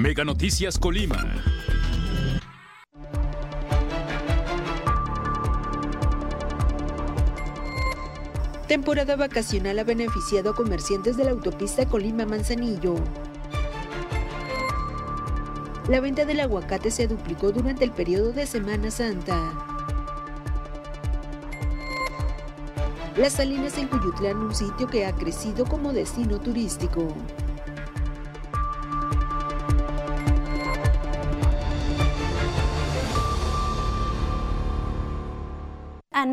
Mega Noticias Colima. Temporada vacacional ha beneficiado a comerciantes de la autopista Colima-Manzanillo. La venta del aguacate se duplicó durante el periodo de Semana Santa. Las Salinas en Cuyutlán, un sitio que ha crecido como destino turístico.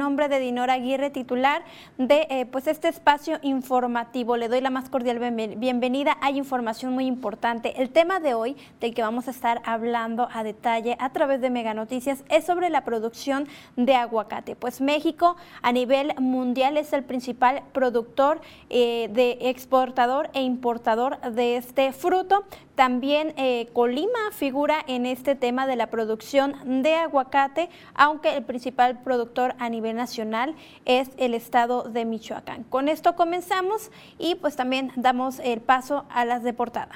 Nombre de Dinora Aguirre, titular de eh, pues este espacio informativo. Le doy la más cordial bienvenida. Hay información muy importante. El tema de hoy, del que vamos a estar hablando a detalle a través de Mega Noticias, es sobre la producción de aguacate. Pues México a nivel mundial es el principal productor eh, de exportador e importador de este fruto. También eh, Colima figura en este tema de la producción de aguacate, aunque el principal productor a nivel nacional es el estado de Michoacán. Con esto comenzamos y pues también damos el paso a las de portada.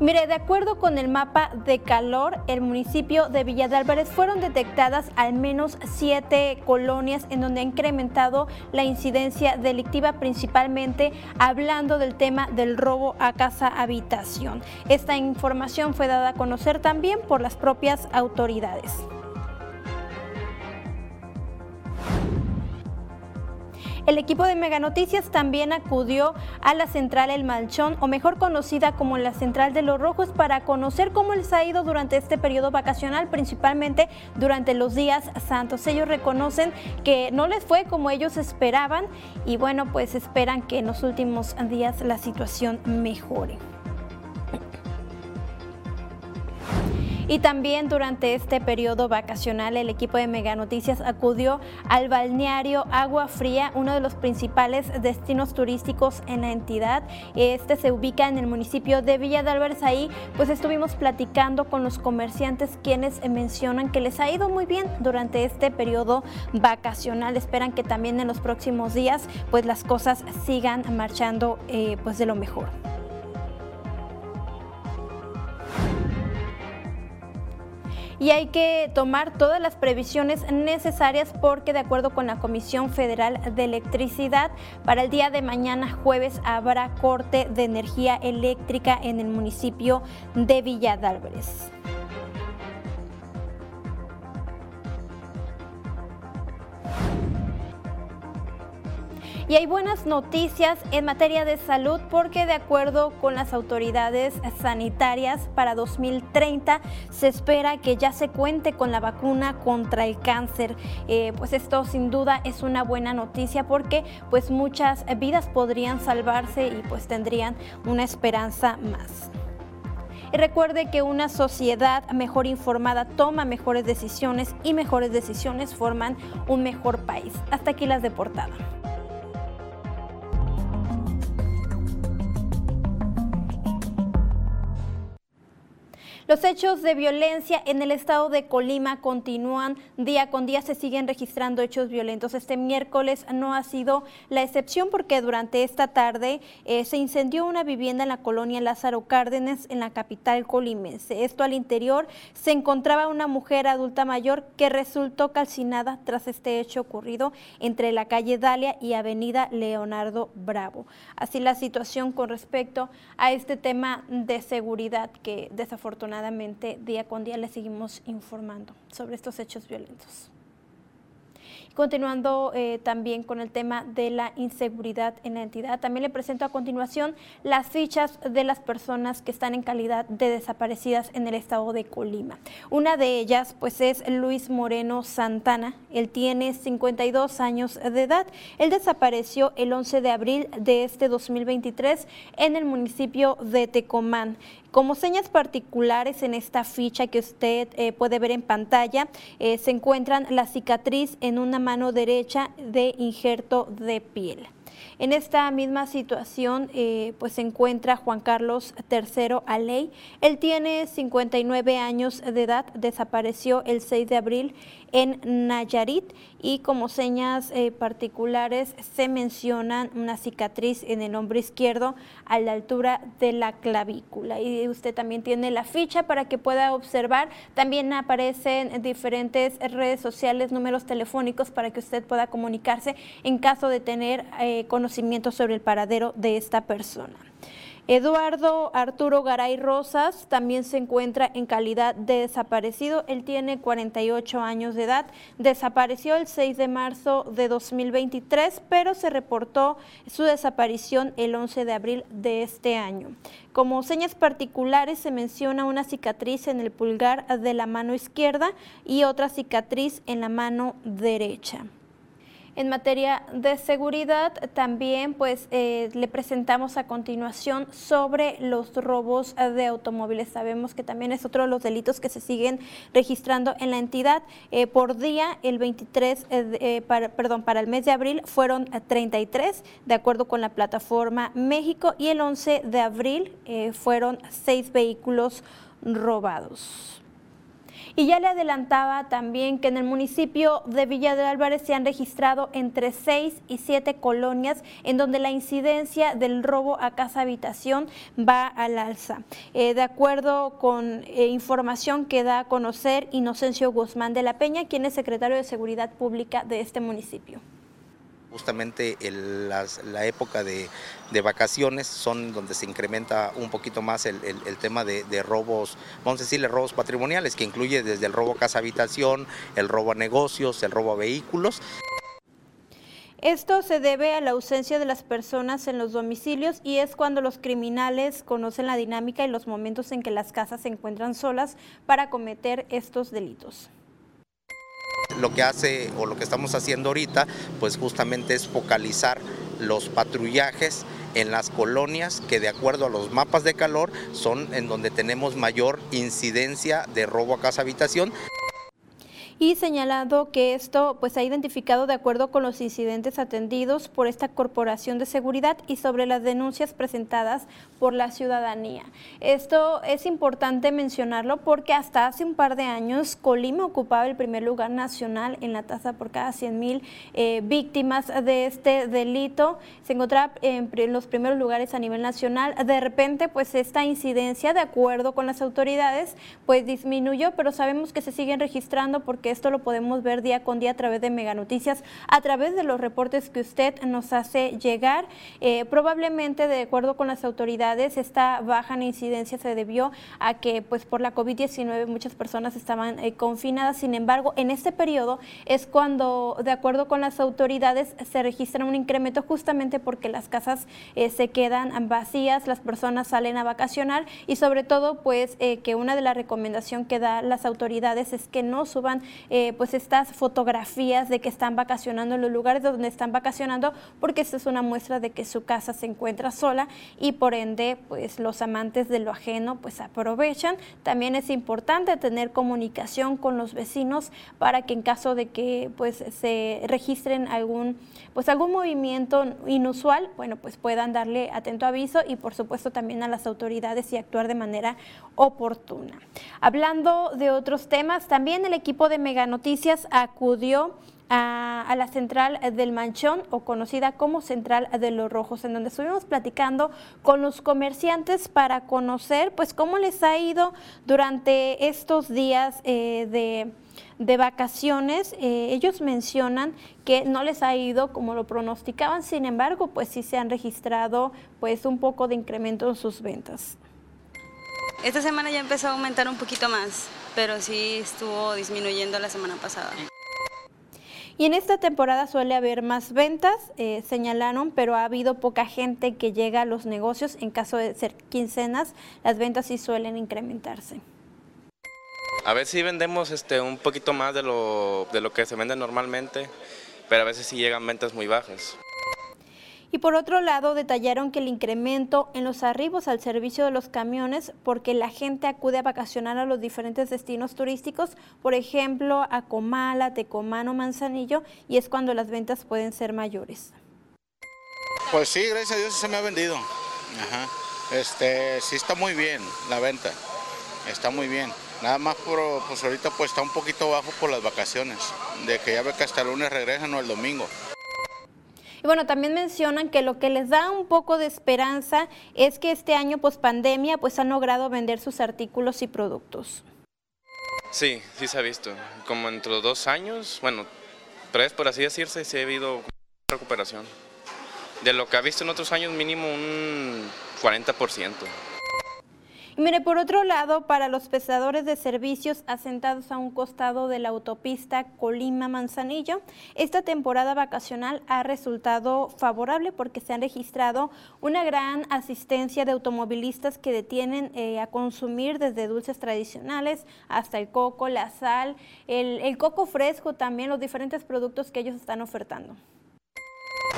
Mire, de acuerdo con el mapa de calor, el municipio de Villa de Álvarez fueron detectadas al menos siete colonias en donde ha incrementado la incidencia delictiva, principalmente hablando del tema del robo a casa habitación. Esta información fue dada a conocer también por las propias autoridades. El equipo de Mega Noticias también acudió a la central El Malchón, o mejor conocida como la central de los Rojos, para conocer cómo les ha ido durante este periodo vacacional, principalmente durante los días santos. Ellos reconocen que no les fue como ellos esperaban y bueno, pues esperan que en los últimos días la situación mejore. Y también durante este periodo vacacional el equipo de Mega Noticias acudió al balneario Agua Fría, uno de los principales destinos turísticos en la entidad. Este se ubica en el municipio de Villa de Álvarez. Ahí pues estuvimos platicando con los comerciantes quienes mencionan que les ha ido muy bien durante este periodo vacacional. Esperan que también en los próximos días pues las cosas sigan marchando eh, pues de lo mejor. Y hay que tomar todas las previsiones necesarias porque de acuerdo con la Comisión Federal de Electricidad, para el día de mañana jueves habrá corte de energía eléctrica en el municipio de Villa Y hay buenas noticias en materia de salud porque de acuerdo con las autoridades sanitarias para 2030 se espera que ya se cuente con la vacuna contra el cáncer. Eh, pues esto sin duda es una buena noticia porque pues muchas vidas podrían salvarse y pues tendrían una esperanza más. Y recuerde que una sociedad mejor informada toma mejores decisiones y mejores decisiones forman un mejor país. Hasta aquí las de portada. Los hechos de violencia en el estado de Colima continúan día con día, se siguen registrando hechos violentos. Este miércoles no ha sido la excepción porque durante esta tarde eh, se incendió una vivienda en la colonia Lázaro Cárdenas en la capital colimense. Esto al interior se encontraba una mujer adulta mayor que resultó calcinada tras este hecho ocurrido entre la calle Dalia y avenida Leonardo Bravo. Así la situación con respecto a este tema de seguridad que desafortunadamente día con día le seguimos informando sobre estos hechos violentos. Continuando eh, también con el tema de la inseguridad en la entidad, también le presento a continuación las fichas de las personas que están en calidad de desaparecidas en el estado de Colima. Una de ellas pues es Luis Moreno Santana, él tiene 52 años de edad, él desapareció el 11 de abril de este 2023 en el municipio de Tecomán. Como señas particulares en esta ficha que usted eh, puede ver en pantalla, eh, se encuentran la cicatriz en una mano derecha de injerto de piel. En esta misma situación eh, pues se encuentra Juan Carlos III Aley. Él tiene 59 años de edad, desapareció el 6 de abril en Nayarit y como señas eh, particulares se mencionan una cicatriz en el hombro izquierdo a la altura de la clavícula y usted también tiene la ficha para que pueda observar. También aparecen diferentes redes sociales, números telefónicos para que usted pueda comunicarse en caso de tener eh, conocimiento sobre el paradero de esta persona. Eduardo Arturo Garay Rosas también se encuentra en calidad de desaparecido. Él tiene 48 años de edad. Desapareció el 6 de marzo de 2023, pero se reportó su desaparición el 11 de abril de este año. Como señas particulares se menciona una cicatriz en el pulgar de la mano izquierda y otra cicatriz en la mano derecha. En materia de seguridad, también pues eh, le presentamos a continuación sobre los robos de automóviles. Sabemos que también es otro de los delitos que se siguen registrando en la entidad. Eh, por día, el 23, eh, perdón, para el mes de abril fueron 33, de acuerdo con la plataforma México, y el 11 de abril fueron seis vehículos robados. Y ya le adelantaba también que en el municipio de Villa de Álvarez se han registrado entre seis y siete colonias en donde la incidencia del robo a casa habitación va al alza. Eh, de acuerdo con eh, información que da a conocer Inocencio Guzmán de la Peña, quien es secretario de Seguridad Pública de este municipio justamente la época de, vacaciones son donde se incrementa un poquito más el, tema de, robos, vamos a decirle robos patrimoniales, que incluye desde el robo a casa habitación, el robo a negocios, el robo a vehículos. Esto se debe a la ausencia de las personas en los domicilios y es cuando los criminales conocen la dinámica y los momentos en que las casas se encuentran solas para cometer estos delitos lo que hace o lo que estamos haciendo ahorita, pues justamente es focalizar los patrullajes en las colonias que de acuerdo a los mapas de calor son en donde tenemos mayor incidencia de robo a casa habitación y señalado que esto pues ha identificado de acuerdo con los incidentes atendidos por esta Corporación de Seguridad y sobre las denuncias presentadas por la ciudadanía. Esto es importante mencionarlo porque hasta hace un par de años Colima ocupaba el primer lugar nacional en la tasa por cada 100 mil eh, víctimas de este delito. Se encontraba en los primeros lugares a nivel nacional. De repente pues esta incidencia de acuerdo con las autoridades pues disminuyó, pero sabemos que se siguen registrando porque que esto lo podemos ver día con día a través de Mega Noticias, a través de los reportes que usted nos hace llegar. Eh, probablemente, de acuerdo con las autoridades, esta baja en incidencia se debió a que, pues, por la COVID-19 muchas personas estaban eh, confinadas. Sin embargo, en este periodo es cuando, de acuerdo con las autoridades, se registra un incremento justamente porque las casas eh, se quedan vacías, las personas salen a vacacionar y sobre todo, pues, que una de las recomendaciones que da las autoridades es que no suban eh, pues estas fotografías de que están vacacionando en los lugares donde están vacacionando, porque esta es una muestra de que su casa se encuentra sola y por ende pues los amantes de lo ajeno pues aprovechan. También es importante tener comunicación con los vecinos para que en caso de que pues se registren algún pues algún movimiento inusual, bueno pues puedan darle atento aviso y por supuesto también a las autoridades y actuar de manera oportuna. Hablando de otros temas, también el equipo de Mega Noticias acudió a, la central del Manchón o conocida como Central de los Rojos, en donde estuvimos platicando con los comerciantes para conocer pues cómo les ha ido durante estos días eh, de, vacaciones. Eh, ellos mencionan que no les ha ido como lo pronosticaban, sin embargo, pues sí se han registrado pues un poco de incremento en sus ventas. Esta semana ya empezó a aumentar un poquito más, pero sí estuvo disminuyendo la semana pasada. Y en esta temporada suele haber más ventas, eh, señalaron, pero ha habido poca gente que llega a los negocios. En caso de ser quincenas, las ventas sí suelen incrementarse. A veces sí vendemos este, un poquito más de lo, de lo que se vende normalmente, pero a veces sí llegan ventas muy bajas. Y por otro lado, detallaron que el incremento en los arribos al servicio de los camiones, porque la gente acude a vacacionar a los diferentes destinos turísticos, por ejemplo, a Comala, Tecomán o Manzanillo, y es cuando las ventas pueden ser mayores. Pues sí, gracias a Dios se me ha vendido. Ajá. Este, sí está muy bien la venta. Está muy bien. Nada más por, pues ahorita pues está un poquito bajo por las vacaciones. De que ya ve que hasta el lunes regresan o el domingo. Y bueno, también mencionan que lo que les da un poco de esperanza es que este año post pandemia pues han logrado vender sus artículos y productos. Sí, sí se ha visto. Como entre dos años, bueno, tres por así decirse, sí ha habido recuperación. De lo que ha visto en otros años, mínimo un 40%. Y mire, por otro lado, para los pesadores de servicios asentados a un costado de la autopista Colima-Manzanillo, esta temporada vacacional ha resultado favorable porque se han registrado una gran asistencia de automovilistas que detienen eh, a consumir desde dulces tradicionales hasta el coco, la sal, el coco fresco también, los diferentes productos que ellos están ofertando.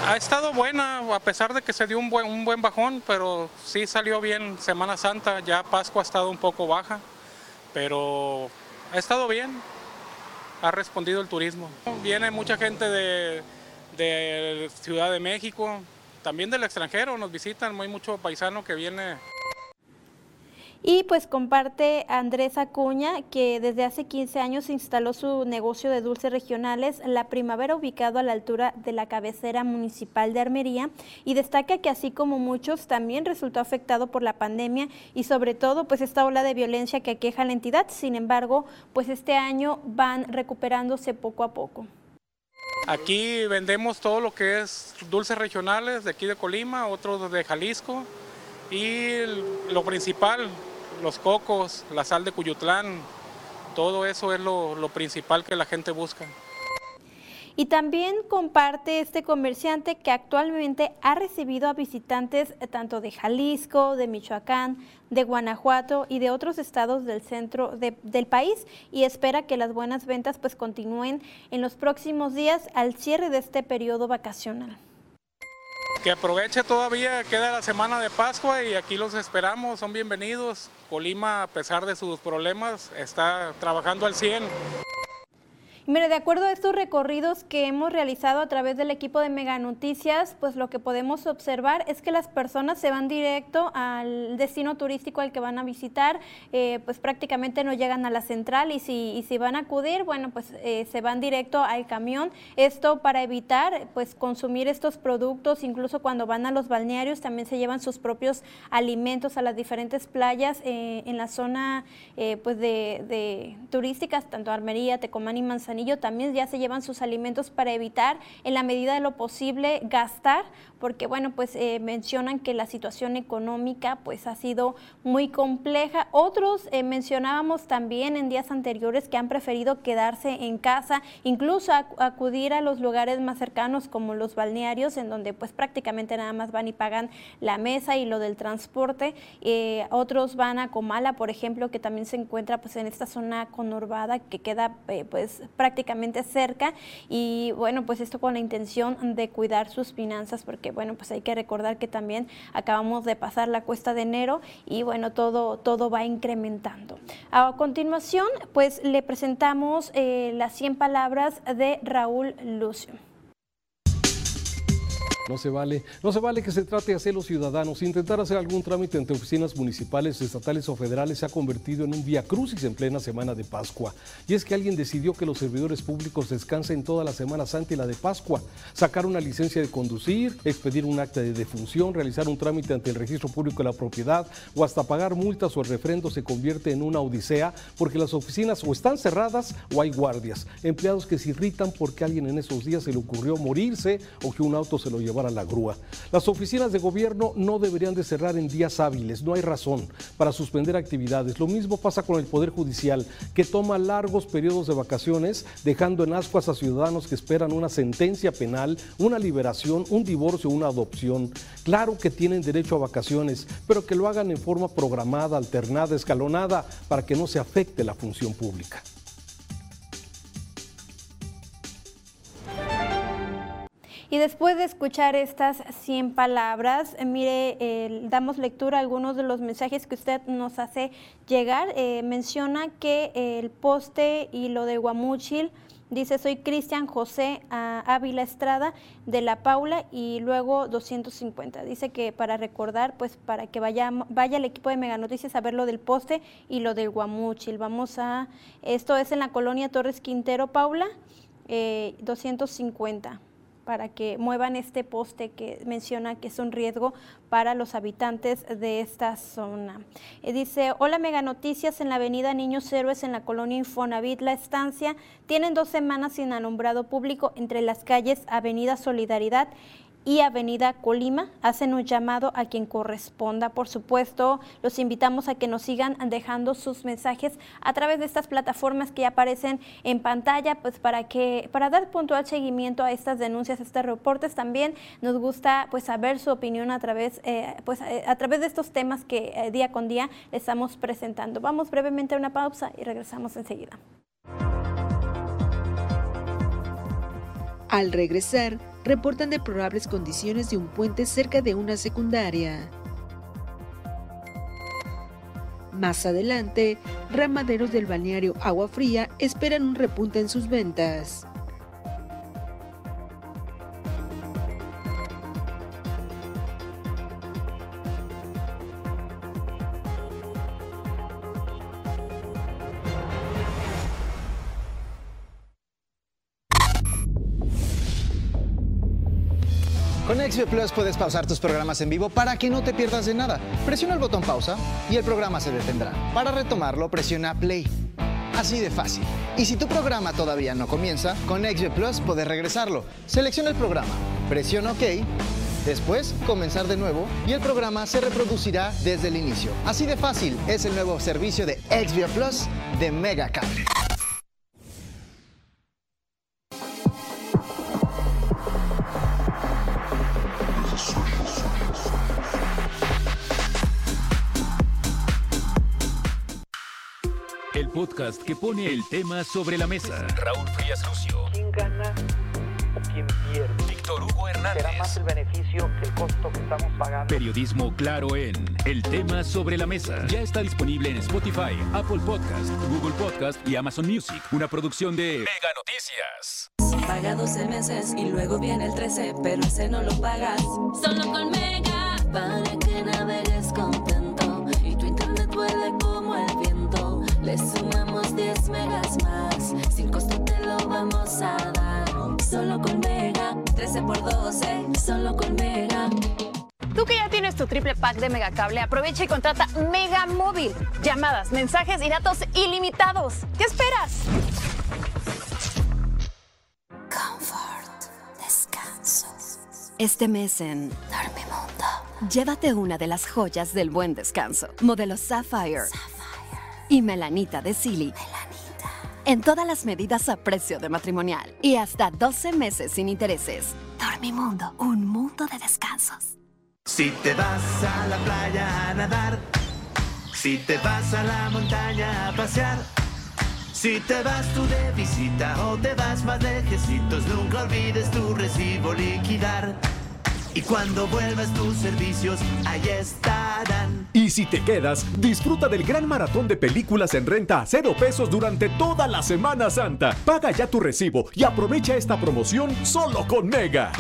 Ha estado buena, a pesar de que se dio un buen, un buen bajón, pero sí salió bien Semana Santa, ya Pascua ha estado un poco baja, pero ha estado bien, ha respondido el turismo. Viene mucha gente de, de Ciudad de México, también del extranjero, nos visitan, hay mucho paisano que viene y pues comparte Andrés Acuña, que desde hace 15 años instaló su negocio de dulces regionales La Primavera, ubicado a la altura de la cabecera municipal de Armería, y destaca que así como muchos, también resultó afectado por la pandemia y sobre todo pues esta ola de violencia que aqueja la entidad. Sin embargo, pues este año van recuperándose poco a poco. Aquí vendemos todo lo que es dulces regionales de aquí de Colima, otros de Jalisco y lo principal, los cocos, la sal de Cuyutlán, todo eso es lo, principal que la gente busca. Y también comparte este comerciante que actualmente ha recibido a visitantes eh, tanto de Jalisco, de Michoacán, de Guanajuato y de otros estados del centro del país y espera que las buenas ventas pues continúen en los próximos días al cierre de este periodo vacacional que aproveche todavía, queda la semana de Pascua y aquí los esperamos, son bienvenidos. Colima, a pesar de sus problemas, está trabajando al 100. Mire, de acuerdo a estos recorridos que hemos realizado a través del equipo de Mega Noticias, pues lo que podemos observar es que las personas se van directo al destino turístico al que van a visitar, eh, pues prácticamente no llegan a la central y si, si van a acudir, bueno, pues eh, se van directo al camión. Esto para evitar pues consumir estos productos, incluso cuando van a los balnearios también se llevan sus propios alimentos a las diferentes playas eh, en la zona pues de, de turísticas, tanto Armería, Tecomán y Manzanillo también ya se llevan sus alimentos para evitar en la medida de lo posible gastar, porque bueno, pues eh, mencionan que la situación económica pues ha sido muy compleja. Otros eh, mencionábamos también en días anteriores que han preferido quedarse en casa, incluso acudir a los lugares más cercanos como los balnearios, en donde pues prácticamente nada más van y pagan la mesa y lo del transporte. Eh, otros van a Comala, por ejemplo, que también se encuentra pues en esta zona conurbada que queda pues prácticamente prácticamente cerca y bueno, pues esto con la intención de cuidar sus finanzas porque bueno, pues hay que recordar que también acabamos de pasar la cuesta de enero y bueno, todo, todo va incrementando. A continuación, pues le presentamos eh, las 100 palabras de Raúl Lucio. No se vale, no se vale que se trate hacer los ciudadanos. Intentar hacer algún trámite entre oficinas municipales, estatales o federales se ha convertido en un vía crucis en plena semana de Pascua. Y es que alguien decidió que los servidores públicos descansen toda la Semana Santa y la de Pascua. Sacar una licencia de conducir, expedir un acta de defunción, realizar un trámite ante el registro público de la propiedad o hasta pagar multas o el refrendo se convierte en una odisea porque las oficinas o están cerradas o hay guardias. Empleados que se irritan porque alguien en esos días se le ocurrió morirse o que un auto se lo llevó a la grúa. Las oficinas de gobierno no deberían de cerrar en días hábiles, no hay razón para suspender actividades. Lo mismo pasa con el Poder Judicial, que toma largos periodos de vacaciones, dejando en ascuas a ciudadanos que esperan una sentencia penal, una liberación, un divorcio, una adopción. Claro que tienen derecho a vacaciones, pero que lo hagan en forma programada, alternada, escalonada, para que no se afecte la función pública. Y después de escuchar estas 100 palabras, eh, mire, damos lectura a algunos de los mensajes que usted nos hace llegar. Eh, menciona que el poste y lo de Guamúchil Dice, soy Cristian José ah, Ávila Estrada de La Paula y luego 250. Dice que para recordar, pues para que vaya, vaya el equipo de Mega Noticias a ver lo del poste y lo del Guamuchil. Vamos a, esto es en la colonia Torres Quintero, Paula, 250 eh, para que muevan este poste que menciona que es un riesgo para los habitantes de esta zona. Eh, dice, hola Mega Noticias en la avenida Niños Héroes en la colonia Infonavit, La Estancia, tienen dos semanas sin alumbrado público entre las calles Avenida Solidaridad y Avenida Colima hacen un llamado a quien corresponda. Por supuesto, los invitamos a que nos sigan dejando sus mensajes a través de estas plataformas que ya aparecen en pantalla, pues para que para dar puntual seguimiento a estas denuncias, a estos reportes. También nos gusta pues saber su opinión a través eh, pues eh, a través de estos temas que eh, día con día le estamos presentando. Vamos brevemente a una pausa y regresamos enseguida. Al regresar, reportan de probables condiciones de un puente cerca de una secundaria. Más adelante, ramaderos del balneario Agua Fría esperan un repunte en sus ventas. XB Plus puedes pausar tus programas en vivo para que no te pierdas de nada. Presiona el botón pausa y el programa se detendrá. Para retomarlo, presiona play. Así de fácil. Y si tu programa todavía no comienza, con XB Plus puedes regresarlo. Selecciona el programa, presiona OK, después comenzar de nuevo y el programa se reproducirá desde el inicio. Así de fácil es el nuevo servicio de XB Plus de Mega podcast que pone el tema sobre la mesa. Raúl Frías Lucio. ¿Quién gana o quién pierde? Víctor Hugo Hernández. Será más el beneficio que el costo que estamos pagando. Periodismo claro en El tema sobre la mesa. Ya está disponible en Spotify, Apple Podcast, Google Podcast y Amazon Music. Una producción de Mega Noticias. Paga 12 meses y luego viene el 13, pero ese no lo pagas. Solo con Mega para que navegues contento Le sumamos 10 megas más, sin costo te lo vamos a dar. Solo con Mega, 13 por 12, solo con Mega. Tú que ya tienes tu triple pack de Megacable, aprovecha y contrata Mega Móvil. Llamadas, mensajes y datos ilimitados. ¿Qué esperas? Comfort, descanso. Este mes en Dormimundo, llévate una de las joyas del buen descanso. Modelo Sapphire y melanita de Silly. En todas las medidas a precio de matrimonial y hasta 12 meses sin intereses. Dormimundo, un mundo de descansos. Si te vas a la playa a nadar, si te vas a la montaña a pasear, si te vas tú de visita o te vas más lejecitos, nunca olvides tu recibo liquidar. Y cuando vuelvas tus servicios, ahí estarán. Y si te quedas, disfruta del gran maratón de películas en renta a cero pesos durante toda la Semana Santa. Paga ya tu recibo y aprovecha esta promoción solo con Mega.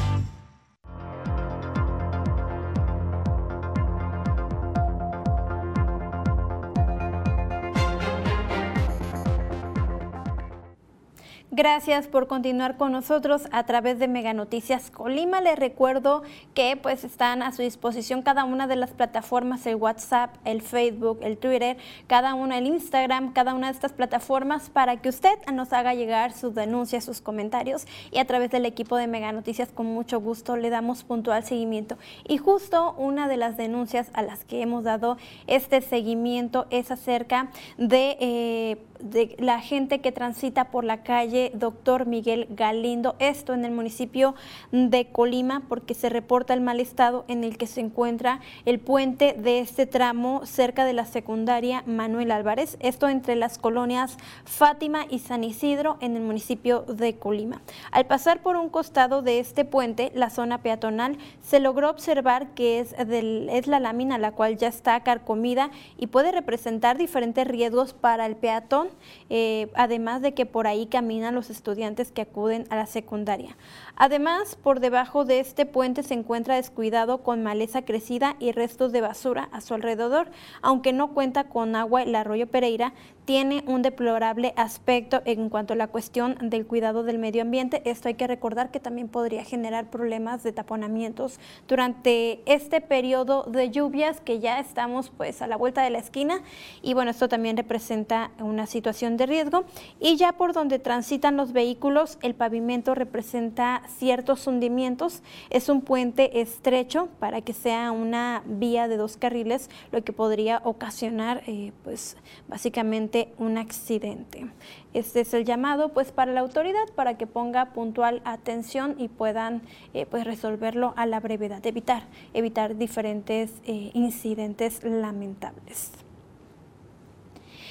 Gracias por continuar con nosotros a través de Mega Noticias Colima. Les recuerdo que pues están a su disposición cada una de las plataformas, el WhatsApp, el Facebook, el Twitter, cada una, el Instagram, cada una de estas plataformas para que usted nos haga llegar sus denuncias, sus comentarios y a través del equipo de Mega Noticias con mucho gusto le damos puntual seguimiento. Y justo una de las denuncias a las que hemos dado este seguimiento es acerca de, eh, de la gente que transita por la calle doctor Miguel Galindo, esto en el municipio de Colima, porque se reporta el mal estado en el que se encuentra el puente de este tramo cerca de la secundaria Manuel Álvarez, esto entre las colonias Fátima y San Isidro en el municipio de Colima. Al pasar por un costado de este puente, la zona peatonal, se logró observar que es, es la lámina la cual ya está carcomida y puede representar diferentes riesgos para el peatón, eh, además de que por ahí caminan los estudiantes que acuden a la secundaria. Además, por debajo de este puente se encuentra descuidado con maleza crecida y restos de basura a su alrededor. Aunque no cuenta con agua, el arroyo Pereira tiene un deplorable aspecto en cuanto a la cuestión del cuidado del medio ambiente. Esto hay que recordar que también podría generar problemas de taponamientos durante este periodo de lluvias que ya estamos pues a la vuelta de la esquina y bueno, esto también representa una situación de riesgo y ya por donde transitan los vehículos el pavimento representa ciertos hundimientos. Es un puente estrecho para que sea una vía de dos carriles, lo que podría ocasionar eh, pues básicamente un accidente. Este es el llamado pues para la autoridad para que ponga puntual atención y puedan eh, pues resolverlo a la brevedad, evitar, evitar diferentes eh, incidentes lamentables.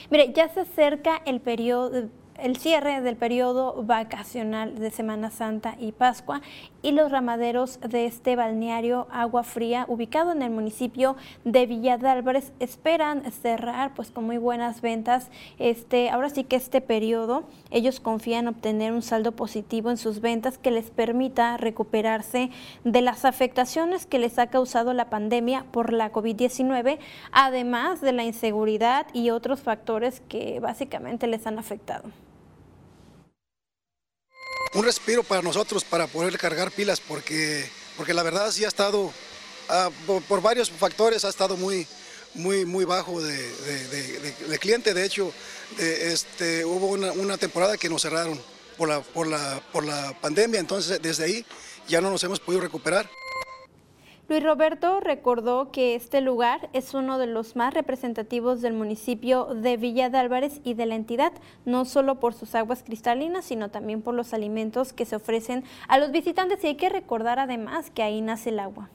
Mire, ya se acerca el periodo el cierre del periodo vacacional de Semana Santa y Pascua y los ramaderos de este balneario Agua Fría, ubicado en el municipio de Villa de Álvarez, esperan cerrar pues con muy buenas ventas. Este, ahora sí que este periodo, ellos confían obtener un saldo positivo en sus ventas que les permita recuperarse de las afectaciones que les ha causado la pandemia por la COVID-19, además de la inseguridad y otros factores que básicamente les han afectado un respiro para nosotros para poder cargar pilas porque, porque la verdad sí ha estado, ah, por, varios factores ha estado muy, muy, muy bajo de, cliente. De hecho, este, hubo una, una, temporada que nos cerraron por la, por, la, por la pandemia, entonces desde ahí ya no nos hemos podido recuperar. Luis Roberto recordó que este lugar es uno de los más representativos del municipio de Villa de Álvarez y de la entidad, no solo por sus aguas cristalinas, sino también por los alimentos que se ofrecen a los visitantes y hay que recordar además que ahí nace el agua.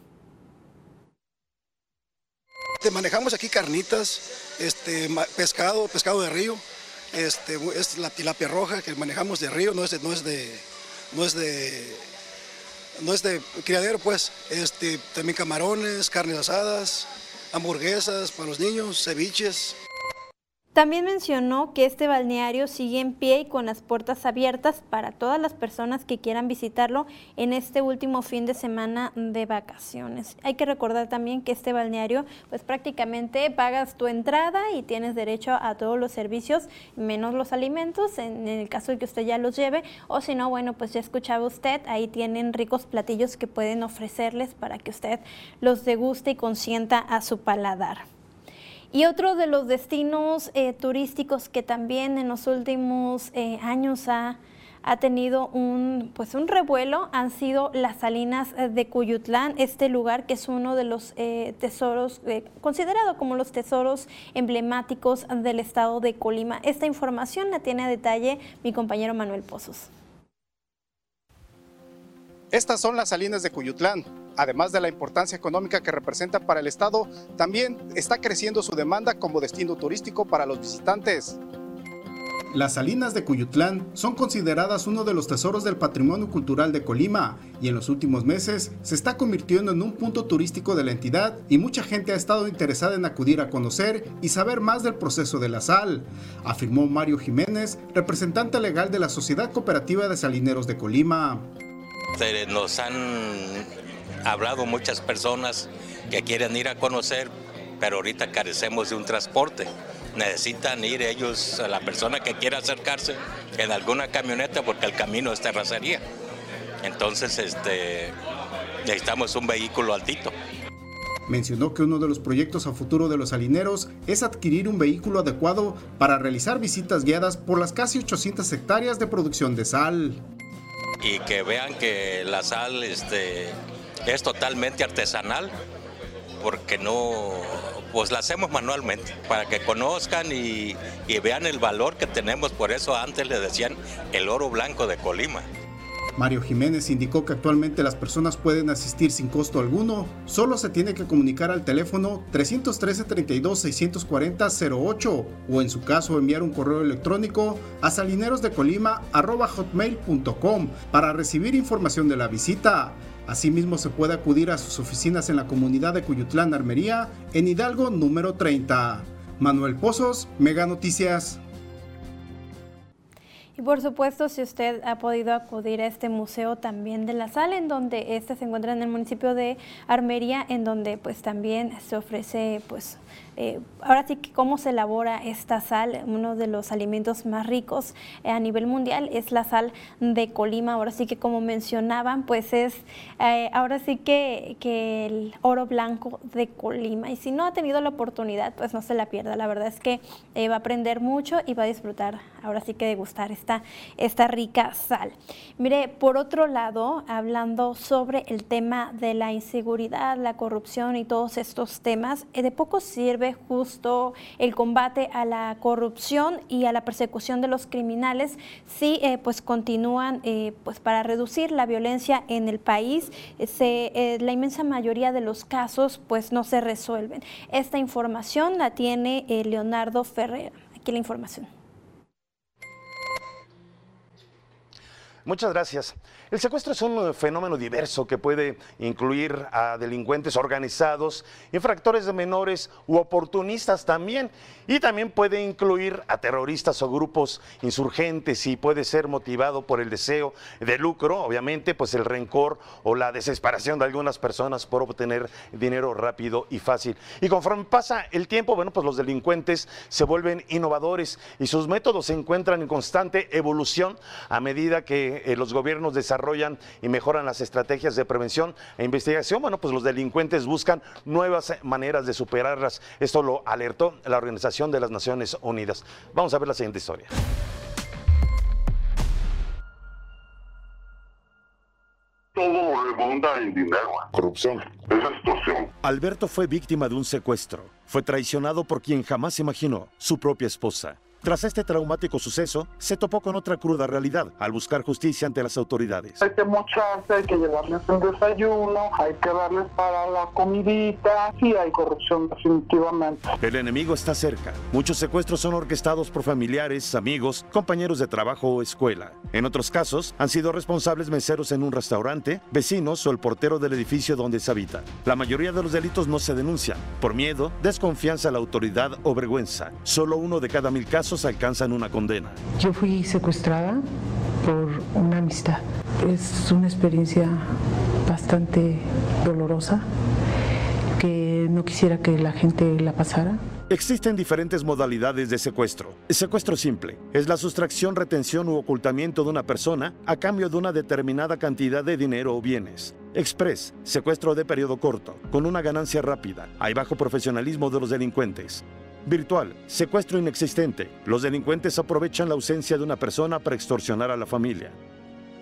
Te manejamos aquí carnitas, este, pescado, pescado de río, este, es la tilapia roja que manejamos de río, no es de, no es de no es de criadero, pues, este, también camarones, carnes asadas, hamburguesas para los niños, ceviches. También mencionó que este balneario sigue en pie y con las puertas abiertas para todas las personas que quieran visitarlo en este último fin de semana de vacaciones. Hay que recordar también que este balneario, pues prácticamente pagas tu entrada y tienes derecho a todos los servicios, menos los alimentos, en el caso de que usted ya los lleve, o si no, bueno, pues ya escuchaba usted, ahí tienen ricos platillos que pueden ofrecerles para que usted los deguste y consienta a su paladar. Y otro de los destinos eh, turísticos que también en los últimos eh, años ha, tenido un, pues un revuelo han sido las salinas eh, de Cuyutlán, este lugar que es uno de los tesoros, considerado como los tesoros emblemáticos del estado de Colima. Esta información la tiene a detalle mi compañero Manuel Pozos. Estas son las salinas de Cuyutlán. Además de la importancia económica que representa para el Estado, también está creciendo su demanda como destino turístico para los visitantes. Las salinas de Cuyutlán son consideradas uno de los tesoros del patrimonio cultural de Colima y en los últimos meses se está convirtiendo en un punto turístico de la entidad y mucha gente ha estado interesada en acudir a conocer y saber más del proceso de la sal, afirmó Mario Jiménez, representante legal de la Sociedad Cooperativa de Salineros de Colima. Nos han hablado muchas personas que quieren ir a conocer, pero ahorita carecemos de un transporte. Necesitan ir ellos, la persona que quiera acercarse, en alguna camioneta porque el camino es terracería. Entonces, este, necesitamos un vehículo altito. Mencionó que uno de los proyectos a futuro de los salineros es adquirir un vehículo adecuado para realizar visitas guiadas por las casi 800 hectáreas de producción de sal y que vean que la sal este, es totalmente artesanal porque no, pues la hacemos manualmente, para que conozcan y, y vean el valor que tenemos, por eso antes le decían el oro blanco de Colima. Mario Jiménez indicó que actualmente las personas pueden asistir sin costo alguno, solo se tiene que comunicar al teléfono 313 32 640 08 o en su caso enviar un correo electrónico a salinerosdecolima@hotmail.com para recibir información de la visita. Asimismo se puede acudir a sus oficinas en la comunidad de Cuyutlán Armería en Hidalgo número 30. Manuel Pozos, Mega Noticias. Y por supuesto, si usted ha podido acudir a este museo también de la sal, en donde este se encuentra en el municipio de Armería, en donde pues también se ofrece pues eh, ahora sí que cómo se elabora esta sal, uno de los alimentos más ricos eh, a nivel mundial es la sal de Colima, ahora sí que como mencionaban, pues es eh, ahora sí que, que, el oro blanco de Colima. Y si no ha tenido la oportunidad, pues no se la pierda, la verdad es que va a aprender mucho y va a disfrutar, ahora sí que degustar esta, esta rica sal. Mire, por otro lado, hablando sobre el tema de la inseguridad, la corrupción y todos estos temas, de poco sirve justo el combate a la corrupción y a la persecución de los criminales si eh, pues continúan eh, pues para reducir la violencia en el país. Se, la inmensa mayoría de los casos pues no se resuelven. Esta información la tiene eh, Leonardo Ferrer. Aquí la información. Muchas gracias. El secuestro es un fenómeno diverso que puede incluir a delincuentes organizados, infractores de menores u oportunistas también, y también puede incluir a terroristas o grupos insurgentes y puede ser motivado por el deseo de lucro, obviamente, pues el rencor o la desesperación de algunas personas por obtener dinero rápido y fácil. Y conforme pasa el tiempo, bueno, pues los delincuentes se vuelven innovadores y sus métodos se encuentran en constante evolución a medida que eh, los gobiernos desarrollan desarrollan y mejoran las estrategias de prevención e investigación, bueno, pues los delincuentes buscan nuevas maneras de superarlas. Esto lo alertó la Organización de las Naciones Unidas. Vamos a ver la siguiente historia. todo rebunda en dinero, corrupción, es extorsión. Alberto fue víctima de un secuestro. Fue traicionado por quien jamás imaginó, su propia esposa. Tras este traumático suceso, se topó con otra cruda realidad al buscar justicia ante las autoridades. Hay que mocharse, hay que llevarles un desayuno, hay que darles para la comidita. Sí hay corrupción definitivamente. El enemigo está cerca. Muchos secuestros son orquestados por familiares, amigos, compañeros de trabajo o escuela. En otros casos, han sido responsables meseros en un restaurante, vecinos o el portero del edificio donde se habita. La mayoría de los delitos no se denuncian por miedo, desconfianza a la autoridad o vergüenza. Solo uno de cada mil casos alcanzan una condena. Yo fui secuestrada por una amistad. Es una experiencia bastante dolorosa que no quisiera que la gente la pasara. Existen diferentes modalidades de secuestro. Secuestro simple es la sustracción, retención u ocultamiento de una persona a cambio de una determinada cantidad de dinero o bienes. Express, secuestro de periodo corto, con una ganancia rápida. Hay bajo profesionalismo de los delincuentes. Virtual, secuestro inexistente. Los delincuentes aprovechan la ausencia de una persona para extorsionar a la familia.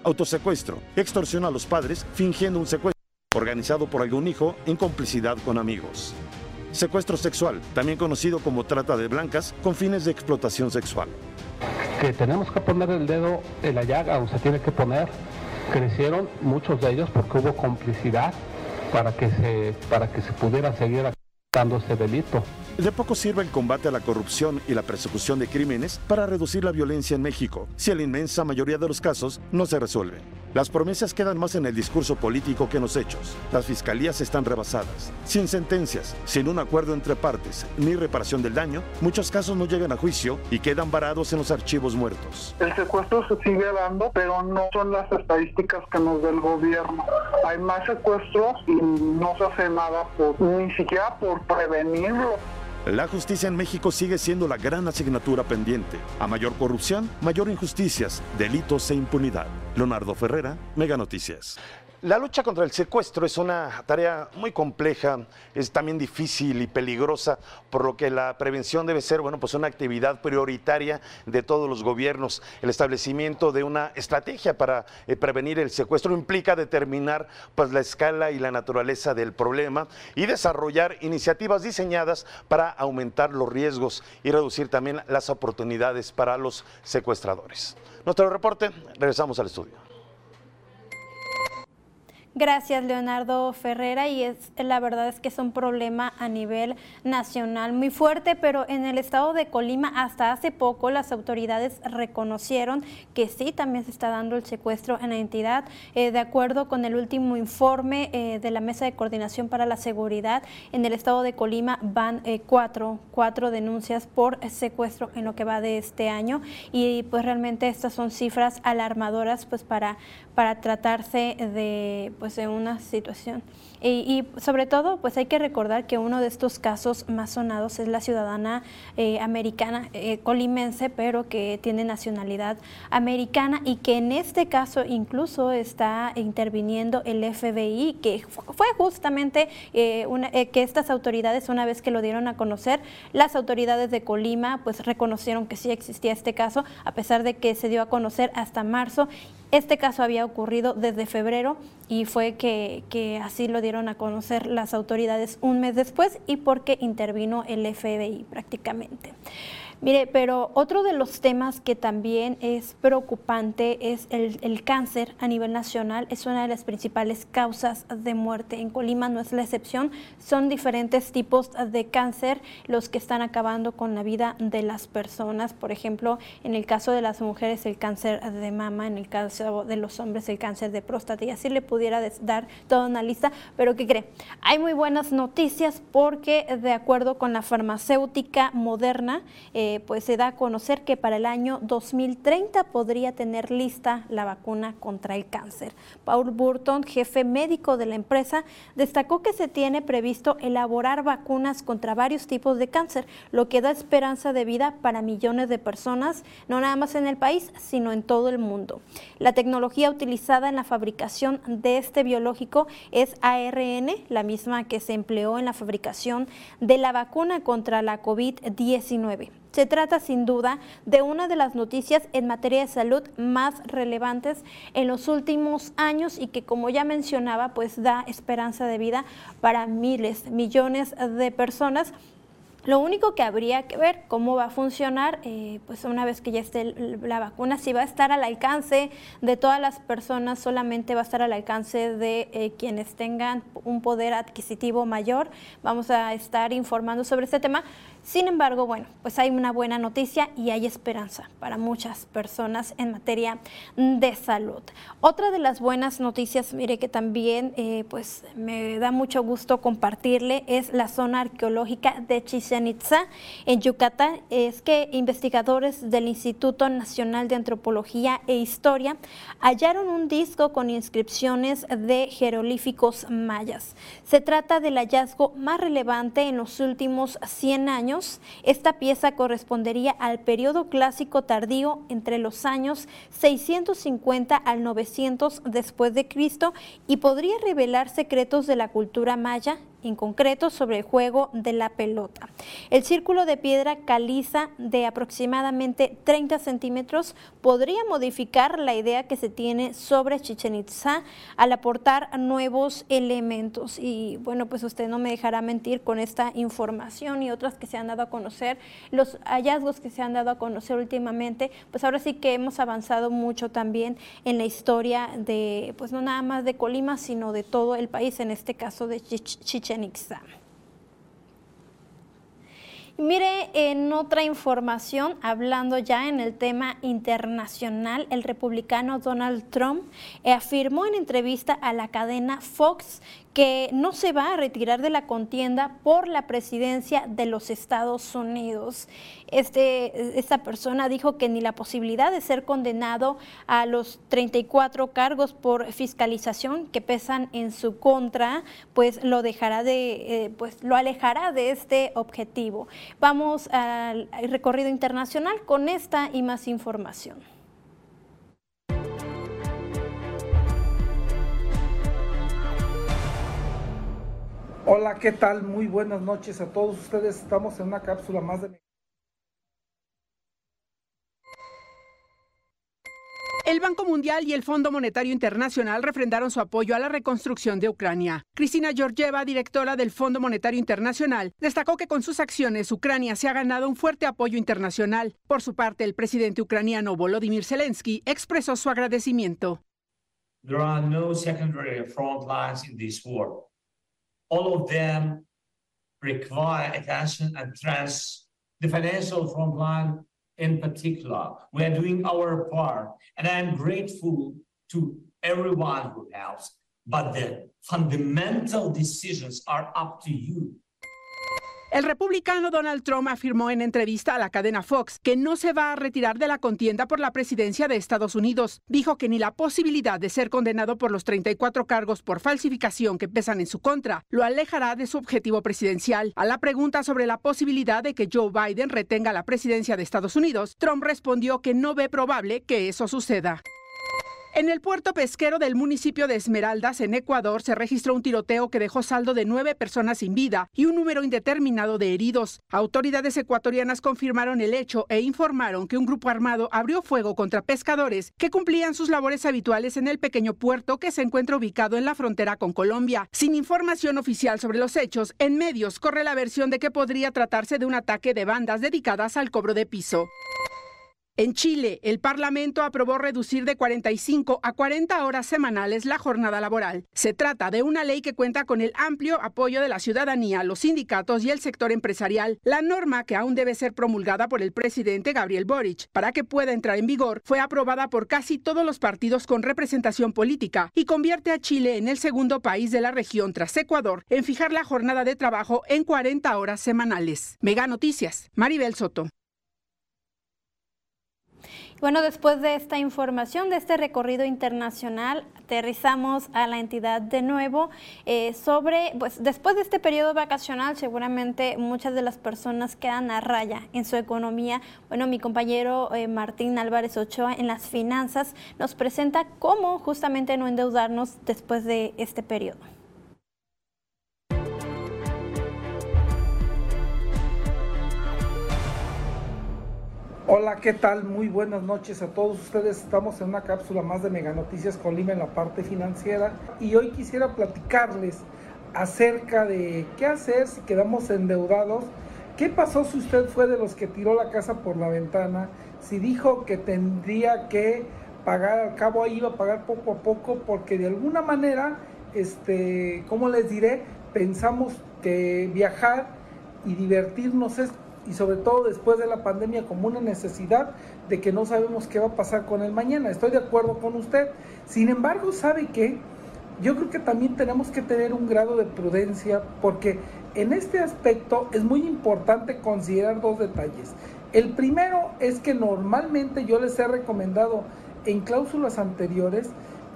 Autosecuestro, extorsiona a los padres fingiendo un secuestro organizado por algún hijo en complicidad con amigos. Secuestro sexual, también conocido como trata de blancas, con fines de explotación sexual. Que tenemos que poner el dedo en la llaga, o se tiene que poner. Crecieron muchos de ellos porque hubo complicidad para que se, para que se pudiera seguir dando ese delito. De poco sirve el combate a la corrupción y la persecución de crímenes para reducir la violencia en México, si en la inmensa mayoría de los casos no se resuelven. Las promesas quedan más en el discurso político que en los hechos. Las fiscalías están rebasadas. Sin sentencias, sin un acuerdo entre partes, ni reparación del daño, muchos casos no llegan a juicio y quedan varados en los archivos muertos. El secuestro se sigue dando, pero no son las estadísticas que nos da el gobierno. Hay más secuestros y no se hace nada por, ni siquiera por prevenirlo. La justicia en México sigue siendo la gran asignatura pendiente. A mayor corrupción, mayor injusticias, delitos e impunidad. Leonardo Ferrera, Mega Noticias. La lucha contra el secuestro es una tarea muy compleja, es también difícil y peligrosa, por lo que la prevención debe ser, bueno, pues una actividad prioritaria de todos los gobiernos. El establecimiento de una estrategia para eh, prevenir el secuestro implica determinar pues la escala y la naturaleza del problema y desarrollar iniciativas diseñadas para aumentar los riesgos y reducir también las oportunidades para los secuestradores. Nuestro reporte, regresamos al estudio. Gracias, Leonardo Ferrera. Y es la verdad es que es un problema a nivel nacional muy fuerte, pero en el estado de Colima hasta hace poco las autoridades reconocieron que sí, también se está dando el secuestro en la entidad. Eh, de acuerdo con el último informe eh, de la Mesa de Coordinación para la Seguridad, en el estado de Colima van eh, cuatro, cuatro denuncias por secuestro en lo que va de este año. Y pues realmente estas son cifras alarmadoras pues para, para tratarse de pues de una situación. Y, sobre todo, pues hay que recordar que uno de estos casos más sonados es la ciudadana eh, americana, eh, colimense, pero que tiene nacionalidad americana y que en este caso incluso está interviniendo el FBI, que fue justamente eh, una, que estas autoridades, una vez que lo dieron a conocer, las autoridades de Colima pues reconocieron que sí existía este caso, a pesar de que se dio a conocer hasta marzo este caso había ocurrido desde febrero y fue que, así lo dieron a conocer las autoridades un mes después y porque intervino el FBI prácticamente. Mire, pero otro de los temas que también es preocupante es el, cáncer a nivel nacional. Es una de las principales causas de muerte. En Colima no es la excepción. Son diferentes tipos de cáncer los que están acabando con la vida de las personas. Por ejemplo, en el caso de las mujeres el cáncer de mama, en el caso de los hombres el cáncer de próstata. Y así le pudiera dar toda una lista. Pero ¿qué cree? Hay muy buenas noticias porque de acuerdo con la farmacéutica moderna, eh, pues se da a conocer que para el año 2030 podría tener lista la vacuna contra el cáncer. Paul Burton, jefe médico de la empresa, destacó que se tiene previsto elaborar vacunas contra varios tipos de cáncer, lo que da esperanza de vida para millones de personas, no nada más en el país, sino en todo el mundo. La tecnología utilizada en la fabricación de este biológico es ARN, la misma que se empleó en la fabricación de la vacuna contra la COVID-19. Se trata sin duda de una de las noticias en materia de salud más relevantes en los últimos años y que como ya mencionaba pues da esperanza de vida para miles, millones de personas lo único que habría que ver cómo va a funcionar, eh, pues una vez que ya esté la vacuna, si va a estar al alcance de todas las personas, solamente va a estar al alcance de eh, quienes tengan un poder adquisitivo mayor. Vamos a estar informando sobre este tema. Sin embargo, bueno, pues hay una buena noticia y hay esperanza para muchas personas en materia de salud. Otra de las buenas noticias, mire que también eh, pues me da mucho gusto compartirle, es la zona arqueológica de Chichen Itza en Yucatán. Es que investigadores del Instituto Nacional de Antropología e Historia hallaron un disco con inscripciones de jeroglíficos mayas. Se trata del hallazgo más relevante en los últimos 100 años esta pieza correspondería al periodo clásico tardío entre los años 650 al 900 después de Cristo y podría revelar secretos de la cultura maya en concreto sobre el juego de la pelota. El círculo de piedra caliza de aproximadamente 30 centímetros podría modificar la idea que se tiene sobre Chichen Itza al aportar nuevos elementos. Y bueno, pues usted no me dejará mentir con esta información y otras que se han dado a conocer, los hallazgos que se han dado a conocer últimamente, pues ahora sí que hemos avanzado mucho también en la historia de, pues no nada más de Colima, sino de todo el país, en este caso de Chichen Mire, en otra información, hablando ya en el tema internacional, el republicano Donald Trump afirmó en entrevista a la cadena Fox que no se va a retirar de la contienda por la presidencia de los Estados Unidos. Este, esta persona dijo que ni la posibilidad de ser condenado a los 34 cargos por fiscalización que pesan en su contra, pues lo dejará de, eh, pues lo alejará de este objetivo. Vamos al recorrido internacional con esta y más información. Hola, ¿qué tal? Muy buenas noches a todos ustedes. Estamos en una cápsula más de... El Banco Mundial y el Fondo Monetario Internacional refrendaron su apoyo a la reconstrucción de Ucrania. Cristina Georgieva, directora del Fondo Monetario Internacional, destacó que con sus acciones Ucrania se ha ganado un fuerte apoyo internacional. Por su parte, el presidente ucraniano Volodymyr Zelensky expresó su agradecimiento. there are no secondary front lines in this war. All of them require attention and trust the financial front line in particular. We are doing our part, and I am grateful to everyone who helps. But the fundamental decisions are up to you. El republicano Donald Trump afirmó en entrevista a la cadena Fox que no se va a retirar de la contienda por la presidencia de Estados Unidos. Dijo que ni la posibilidad de ser condenado por los 34 cargos por falsificación que pesan en su contra lo alejará de su objetivo presidencial. A la pregunta sobre la posibilidad de que Joe Biden retenga la presidencia de Estados Unidos, Trump respondió que no ve probable que eso suceda. En el puerto pesquero del municipio de Esmeraldas, en Ecuador, se registró un tiroteo que dejó saldo de nueve personas sin vida y un número indeterminado de heridos. Autoridades ecuatorianas confirmaron el hecho e informaron que un grupo armado abrió fuego contra pescadores que cumplían sus labores habituales en el pequeño puerto que se encuentra ubicado en la frontera con Colombia. Sin información oficial sobre los hechos, en medios corre la versión de que podría tratarse de un ataque de bandas dedicadas al cobro de piso. En Chile, el Parlamento aprobó reducir de 45 a 40 horas semanales la jornada laboral. Se trata de una ley que cuenta con el amplio apoyo de la ciudadanía, los sindicatos y el sector empresarial. La norma, que aún debe ser promulgada por el presidente Gabriel Boric para que pueda entrar en vigor, fue aprobada por casi todos los partidos con representación política y convierte a Chile en el segundo país de la región tras Ecuador en fijar la jornada de trabajo en 40 horas semanales. Mega Noticias, Maribel Soto. Bueno, después de esta información, de este recorrido internacional, aterrizamos a la entidad de nuevo eh, sobre, pues después de este periodo vacacional, seguramente muchas de las personas quedan a raya en su economía. Bueno, mi compañero eh, Martín Álvarez Ochoa en las finanzas nos presenta cómo justamente no endeudarnos después de este periodo. Hola, ¿qué tal? Muy buenas noches a todos ustedes. Estamos en una cápsula más de Mega Noticias con Lima en la parte financiera y hoy quisiera platicarles acerca de qué hacer si quedamos endeudados. ¿Qué pasó si usted fue de los que tiró la casa por la ventana? Si dijo que tendría que pagar, al cabo ahí iba a pagar poco a poco porque de alguna manera, este, ¿cómo les diré? Pensamos que viajar y divertirnos es y sobre todo después de la pandemia como una necesidad de que no sabemos qué va a pasar con el mañana. Estoy de acuerdo con usted. Sin embargo, ¿sabe qué? Yo creo que también tenemos que tener un grado de prudencia porque en este aspecto es muy importante considerar dos detalles. El primero es que normalmente yo les he recomendado en cláusulas anteriores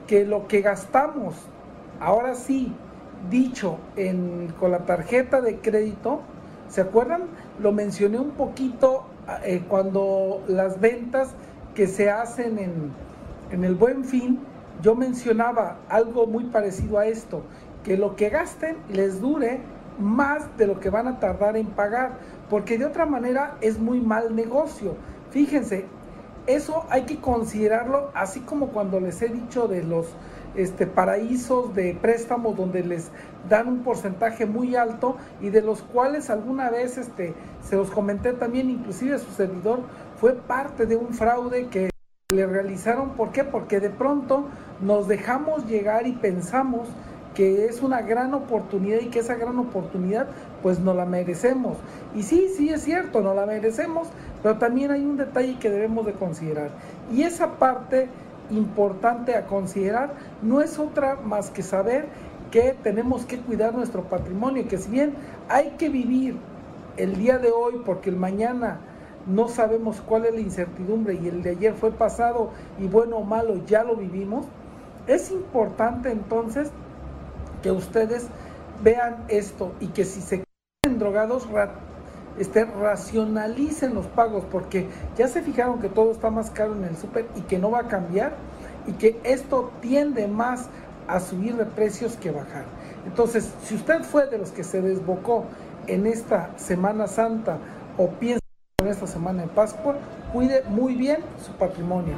que lo que gastamos, ahora sí, dicho en, con la tarjeta de crédito, ¿se acuerdan? lo mencioné un poquito eh, cuando las ventas que se hacen en, en el buen fin, yo mencionaba algo muy parecido a esto, que lo que gasten les dure más de lo que van a tardar en pagar, porque de otra manera es muy mal negocio. Fíjense, eso hay que considerarlo así como cuando les he dicho de los este, paraísos de préstamos donde les dan un porcentaje muy alto y de los cuales alguna vez este, se los comenté también, inclusive su servidor fue parte de un fraude que le realizaron. ¿Por qué? Porque de pronto nos dejamos llegar y pensamos que es una gran oportunidad y que esa gran oportunidad pues no la merecemos. Y sí, sí es cierto, no la merecemos, pero también hay un detalle que debemos de considerar. Y esa parte importante a considerar. No es otra más que saber que tenemos que cuidar nuestro patrimonio, que si bien hay que vivir el día de hoy porque el mañana no sabemos cuál es la incertidumbre y el de ayer fue pasado y bueno o malo ya lo vivimos, es importante entonces que ustedes vean esto y que si se quedan drogados este, racionalicen los pagos porque ya se fijaron que todo está más caro en el súper y que no va a cambiar y que esto tiende más a subir de precios que bajar. Entonces, si usted fue de los que se desbocó en esta Semana Santa o piensa en esta semana de Pascua, cuide muy bien su patrimonio.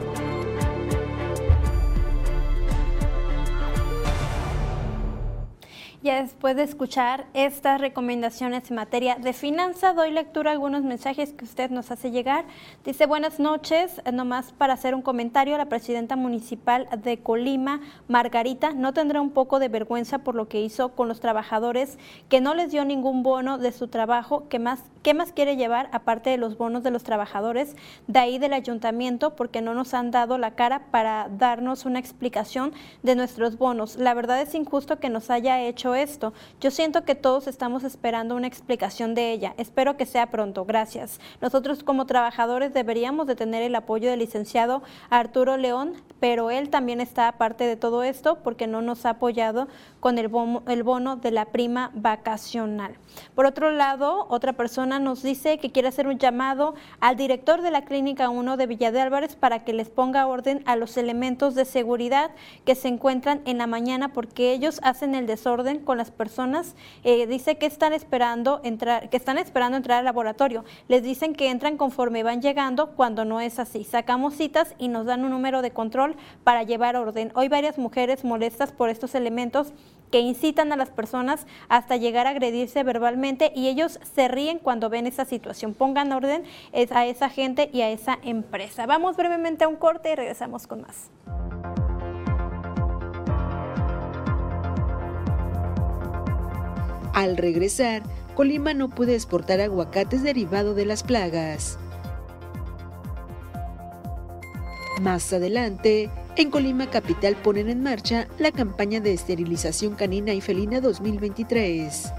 Ya después de escuchar estas recomendaciones en materia de finanza, doy lectura a algunos mensajes que usted nos hace llegar. Dice, buenas noches, nomás para hacer un comentario, la presidenta municipal de Colima, Margarita, no tendrá un poco de vergüenza por lo que hizo con los trabajadores, que no les dio ningún bono de su trabajo, ¿qué más, qué más quiere llevar aparte de los bonos de los trabajadores de ahí del ayuntamiento? Porque no nos han dado la cara para darnos una explicación de nuestros bonos. La verdad es injusto que nos haya hecho esto. Yo siento que todos estamos esperando una explicación de ella. Espero que sea pronto. Gracias. Nosotros como trabajadores deberíamos de tener el apoyo del licenciado Arturo León, pero él también está aparte de todo esto porque no nos ha apoyado con el bono, el bono de la prima vacacional. Por otro lado, otra persona nos dice que quiere hacer un llamado al director de la Clínica 1 de Villa de Álvarez para que les ponga orden a los elementos de seguridad que se encuentran en la mañana porque ellos hacen el desorden con las personas. Eh, dice que están esperando entrar, que están esperando entrar al laboratorio. Les dicen que entran conforme van llegando cuando no es así. Sacamos citas y nos dan un número de control para llevar orden. Hoy varias mujeres molestas por estos elementos que incitan a las personas hasta llegar a agredirse verbalmente y ellos se ríen cuando ven esa situación. Pongan orden a esa gente y a esa empresa. Vamos brevemente a un corte y regresamos con más. Al regresar, Colima no puede exportar aguacates derivado de las plagas. Más adelante, en Colima Capital ponen en marcha la campaña de esterilización canina y felina 2023.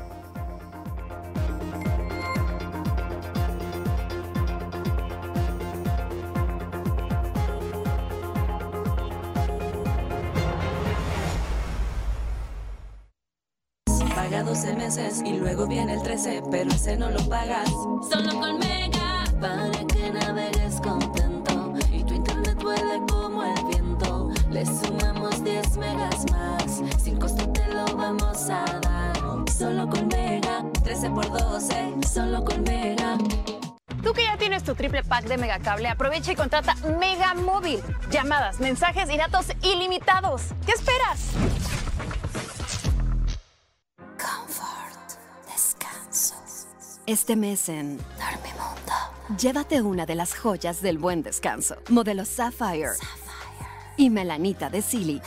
Paga 12 meses y luego viene el 13, pero ese no lo pagas. Solo con Mega, para que navegues contento y tu internet vuele como el viento. Le sumamos 10 megas más, sin costo te lo vamos a dar. Solo con Mega, 13 por 12, solo con Mega. Tú que ya tienes tu triple pack de Megacable, aprovecha y contrata Mega Móvil. Llamadas, mensajes y datos ilimitados. ¿Qué esperas? Este mes en Dormimundo, llévate una de las joyas del buen descanso. Modelo Sapphire, y Melanita de Silly.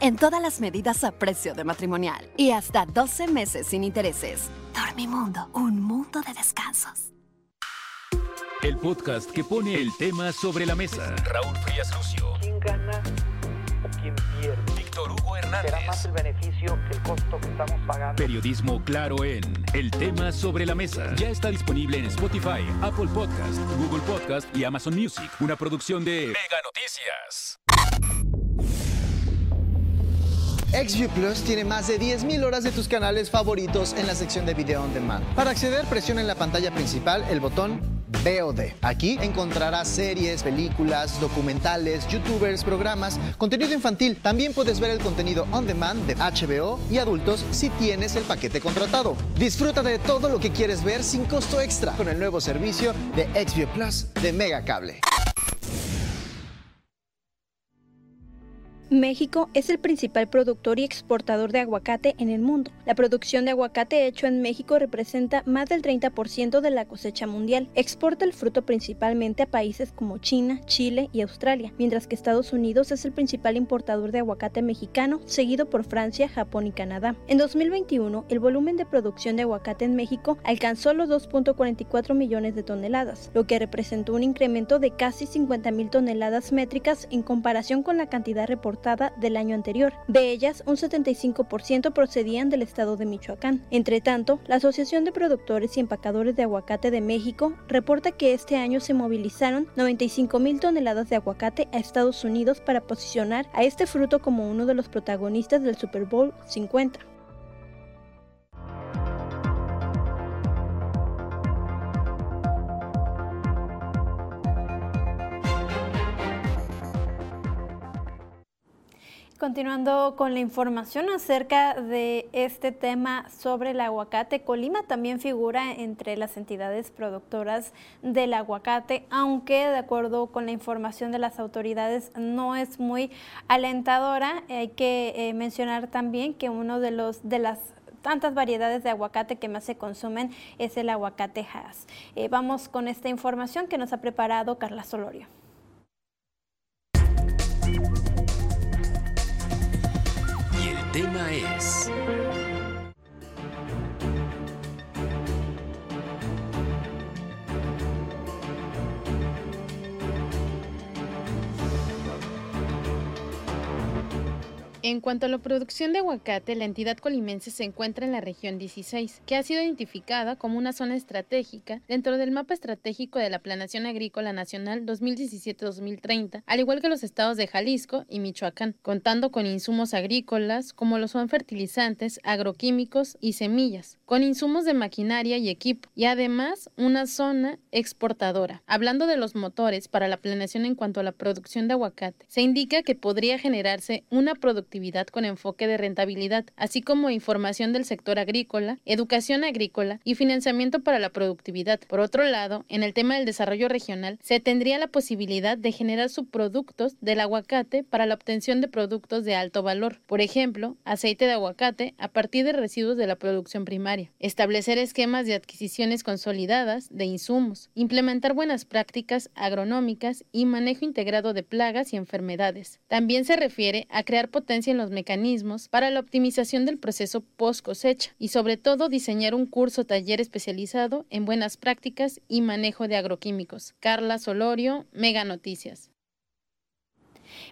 En todas las medidas a precio de matrimonial y hasta 12 meses sin intereses. Dormimundo, un mundo de descansos. El podcast que pone el tema sobre la mesa. Raúl Frías Lucio. ¿Quién gana? Será más el beneficio que el costo que estamos pagando. Periodismo claro en El tema sobre la mesa. Ya está disponible en Spotify, Apple Podcast, Google Podcast y Amazon Music. Una producción de Mega Noticias. XView Plus tiene más de 10.000 horas de tus canales favoritos en la sección de Video on Demand. Para acceder, presiona en la pantalla principal el botón VOD. Aquí encontrarás series, películas, documentales, youtubers, programas, contenido infantil. También puedes ver el contenido on demand de HBO y adultos si tienes el paquete contratado. Disfruta de todo lo que quieres ver sin costo extra con el nuevo servicio de XView Plus de Mega México es el principal productor y exportador de aguacate en el mundo. La producción de aguacate hecho en México representa más del 30% de la cosecha mundial. Exporta el fruto principalmente a países como China, Chile y Australia, mientras que Estados Unidos es el principal importador de aguacate mexicano, seguido por Francia, Japón y Canadá. En 2021, el volumen de producción de aguacate en México alcanzó los 2.44 millones de toneladas, lo que representó un incremento de casi 50 mil toneladas métricas en comparación con la cantidad reportada del año anterior. De ellas, un 75% procedían del estado de Michoacán. Entre tanto, la Asociación de Productores y Empacadores de Aguacate de México reporta que este año se movilizaron 95 mil toneladas de aguacate a Estados Unidos para posicionar a este fruto como uno de los protagonistas del Super Bowl 50. Continuando con la información acerca de este tema sobre el aguacate, Colima también figura entre las entidades productoras del aguacate, aunque de acuerdo con la información de las autoridades no es muy alentadora. Hay que eh, mencionar también que uno de los de las tantas variedades de aguacate que más se consumen es el aguacate Hass. Eh, vamos con esta información que nos ha preparado Carla Solorio. Tema es... En cuanto a la producción de aguacate, la entidad colimense se encuentra en la región 16, que ha sido identificada como una zona estratégica dentro del mapa estratégico de la Planación Agrícola Nacional 2017-2030, al igual que los estados de Jalisco y Michoacán, contando con insumos agrícolas como lo son fertilizantes, agroquímicos y semillas, con insumos de maquinaria y equipo, y además una zona exportadora. Hablando de los motores para la planeación en cuanto a la producción de aguacate, se indica que podría generarse una producción con enfoque de rentabilidad, así como información del sector agrícola, educación agrícola y financiamiento para la productividad. Por otro lado, en el tema del desarrollo regional, se tendría la posibilidad de generar subproductos del aguacate para la obtención de productos de alto valor, por ejemplo, aceite de aguacate a partir de residuos de la producción primaria, establecer esquemas de adquisiciones consolidadas de insumos, implementar buenas prácticas agronómicas y manejo integrado de plagas y enfermedades. También se refiere a crear en los mecanismos para la optimización del proceso post cosecha y sobre todo diseñar un curso taller especializado en buenas prácticas y manejo de agroquímicos. Carla Solorio, Mega Noticias.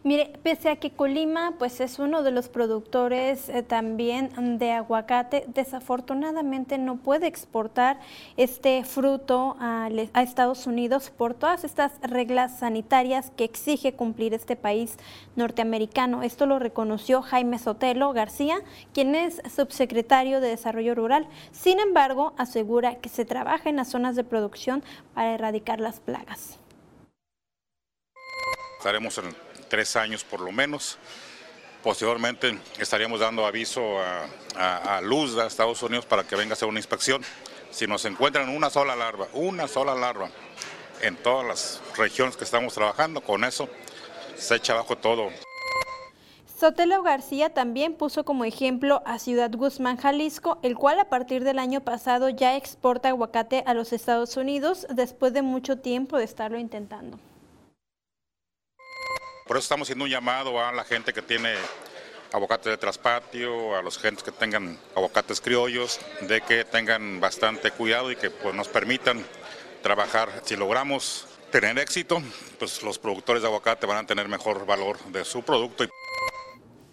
Mire, pese a que Colima pues es uno de los productores eh, también de aguacate, desafortunadamente no puede exportar este fruto a, a, Estados Unidos por todas estas reglas sanitarias que exige cumplir este país norteamericano. Esto lo reconoció Jaime Sotelo García, quien es subsecretario de Desarrollo Rural. Sin embargo, asegura que se trabaja en las zonas de producción para erradicar las plagas. Estaremos en tres años por lo menos. Posteriormente estaríamos dando aviso a, Luz de Estados Unidos para que venga a hacer una inspección. Si nos encuentran una sola larva, una sola larva en todas las regiones que estamos trabajando, con eso se echa abajo todo. Sotelo García también puso como ejemplo a Ciudad Guzmán, Jalisco, el cual a partir del año pasado ya exporta aguacate a los Estados Unidos después de mucho tiempo de estarlo intentando. Por eso estamos haciendo un llamado a la gente que tiene aguacates de traspatio, a los gentes que tengan aguacates criollos, de que tengan bastante cuidado y que pues, nos permitan trabajar. Si logramos tener éxito, pues los productores de aguacate van a tener mejor valor de su producto.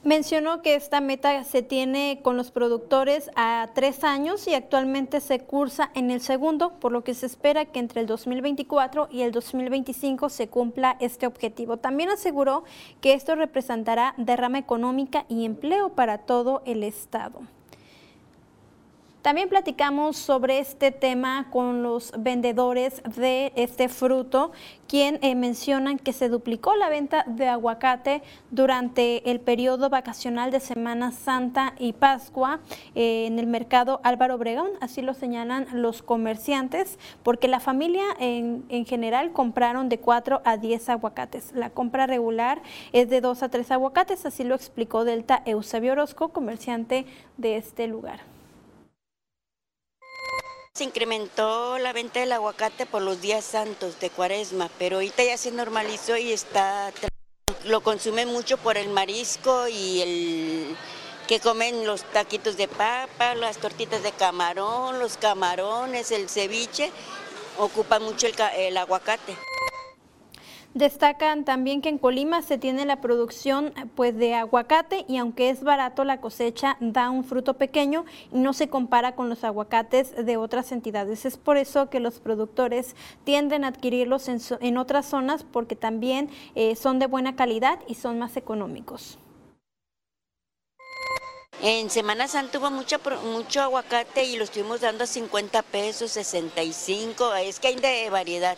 Mencionó que esta meta se tiene con los productores a tres años y actualmente se cursa en el segundo, por lo que se espera que entre el 2024 y el 2025 se cumpla este objetivo. También aseguró que esto representará derrama económica y empleo para todo el Estado. También platicamos sobre este tema con los vendedores de este fruto, quien eh, mencionan que se duplicó la venta de aguacate durante el periodo vacacional de Semana Santa y Pascua eh, en el mercado Álvaro Obregón, así lo señalan los comerciantes, porque la familia en, en general compraron de 4 a 10 aguacates. La compra regular es de 2 a 3 aguacates, así lo explicó Delta Eusebio Orozco, comerciante de este lugar. Se incrementó la venta del aguacate por los días santos de cuaresma, pero ahorita ya se normalizó y está... Lo consume mucho por el marisco y el que comen los taquitos de papa, las tortitas de camarón, los camarones, el ceviche, ocupa mucho el aguacate. Destacan también que en Colima se tiene la producción pues de aguacate y aunque es barato la cosecha da un fruto pequeño y no se compara con los aguacates de otras entidades. Es por eso que los productores tienden a adquirirlos en, otras zonas porque también eh, son de buena calidad y son más económicos. En Semana Santa hubo mucho, mucho aguacate y lo estuvimos dando a 50 pesos, 65, es que hay de variedad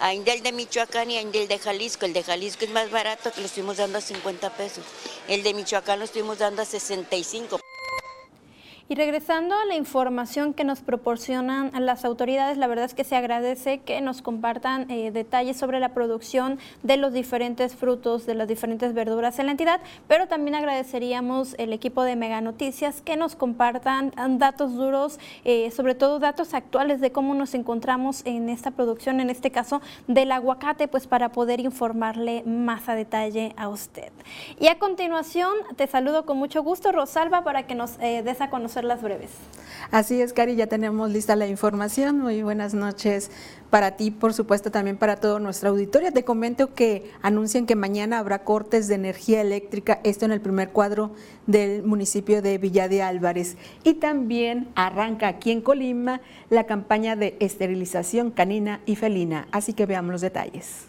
a Indel de Michoacán y a Indel de Jalisco. El de Jalisco es más barato que lo estuvimos dando a 50 pesos. El de Michoacán lo estuvimos dando a 65. Y regresando a la información que nos proporcionan las autoridades, la verdad es que se agradece que nos compartan eh, detalles sobre la producción de los diferentes frutos, de las diferentes verduras en la entidad, pero también agradeceríamos el equipo de Mega Noticias que nos compartan datos duros, eh, sobre todo datos actuales de cómo nos encontramos en esta producción, en este caso del aguacate, pues para poder informarle más a detalle a usted. Y a continuación te saludo con mucho gusto, Rosalba, para que nos eh, des a conocer las breves. Así es, Cari, ya tenemos lista la información. Muy buenas noches para ti, por supuesto, también para todo nuestra auditorio. Te comento que anuncian que mañana habrá cortes de energía eléctrica, esto en el primer cuadro del municipio de Villa de Álvarez. Y también arranca aquí en Colima la campaña de esterilización canina y felina. Así que veamos los detalles.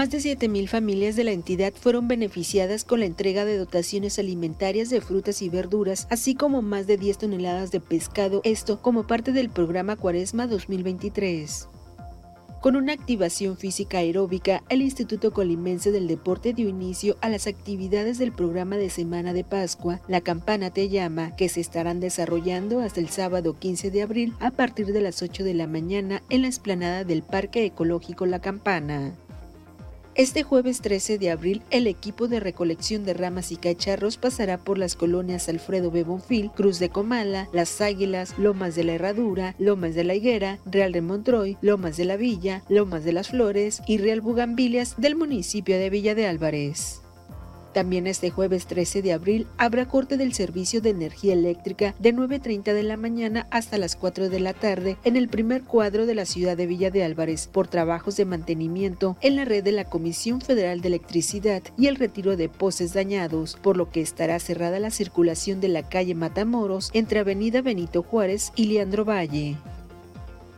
Más de 7.000 familias de la entidad fueron beneficiadas con la entrega de dotaciones alimentarias de frutas y verduras, así como más de 10 toneladas de pescado, esto como parte del programa Cuaresma 2023. Con una activación física aeróbica, el Instituto Colimense del Deporte dio inicio a las actividades del programa de Semana de Pascua, La Campana Te Llama, que se estarán desarrollando hasta el sábado 15 de abril a partir de las 8 de la mañana en la explanada del Parque Ecológico La Campana. Este jueves 13 de abril, el equipo de recolección de ramas y cacharros pasará por las colonias Alfredo Bebonfil, Cruz de Comala, Las Águilas, Lomas de la Herradura, Lomas de la Higuera, Real de Montroy, Lomas de la Villa, Lomas de las Flores y Real Bugambilias del municipio de Villa de Álvarez. También este jueves 13 de abril habrá corte del servicio de energía eléctrica de 9.30 de la mañana hasta las 4 de la tarde en el primer cuadro de la ciudad de Villa de Álvarez por trabajos de mantenimiento en la red de la Comisión Federal de Electricidad y el retiro de poses dañados, por lo que estará cerrada la circulación de la calle Matamoros entre Avenida Benito Juárez y Leandro Valle.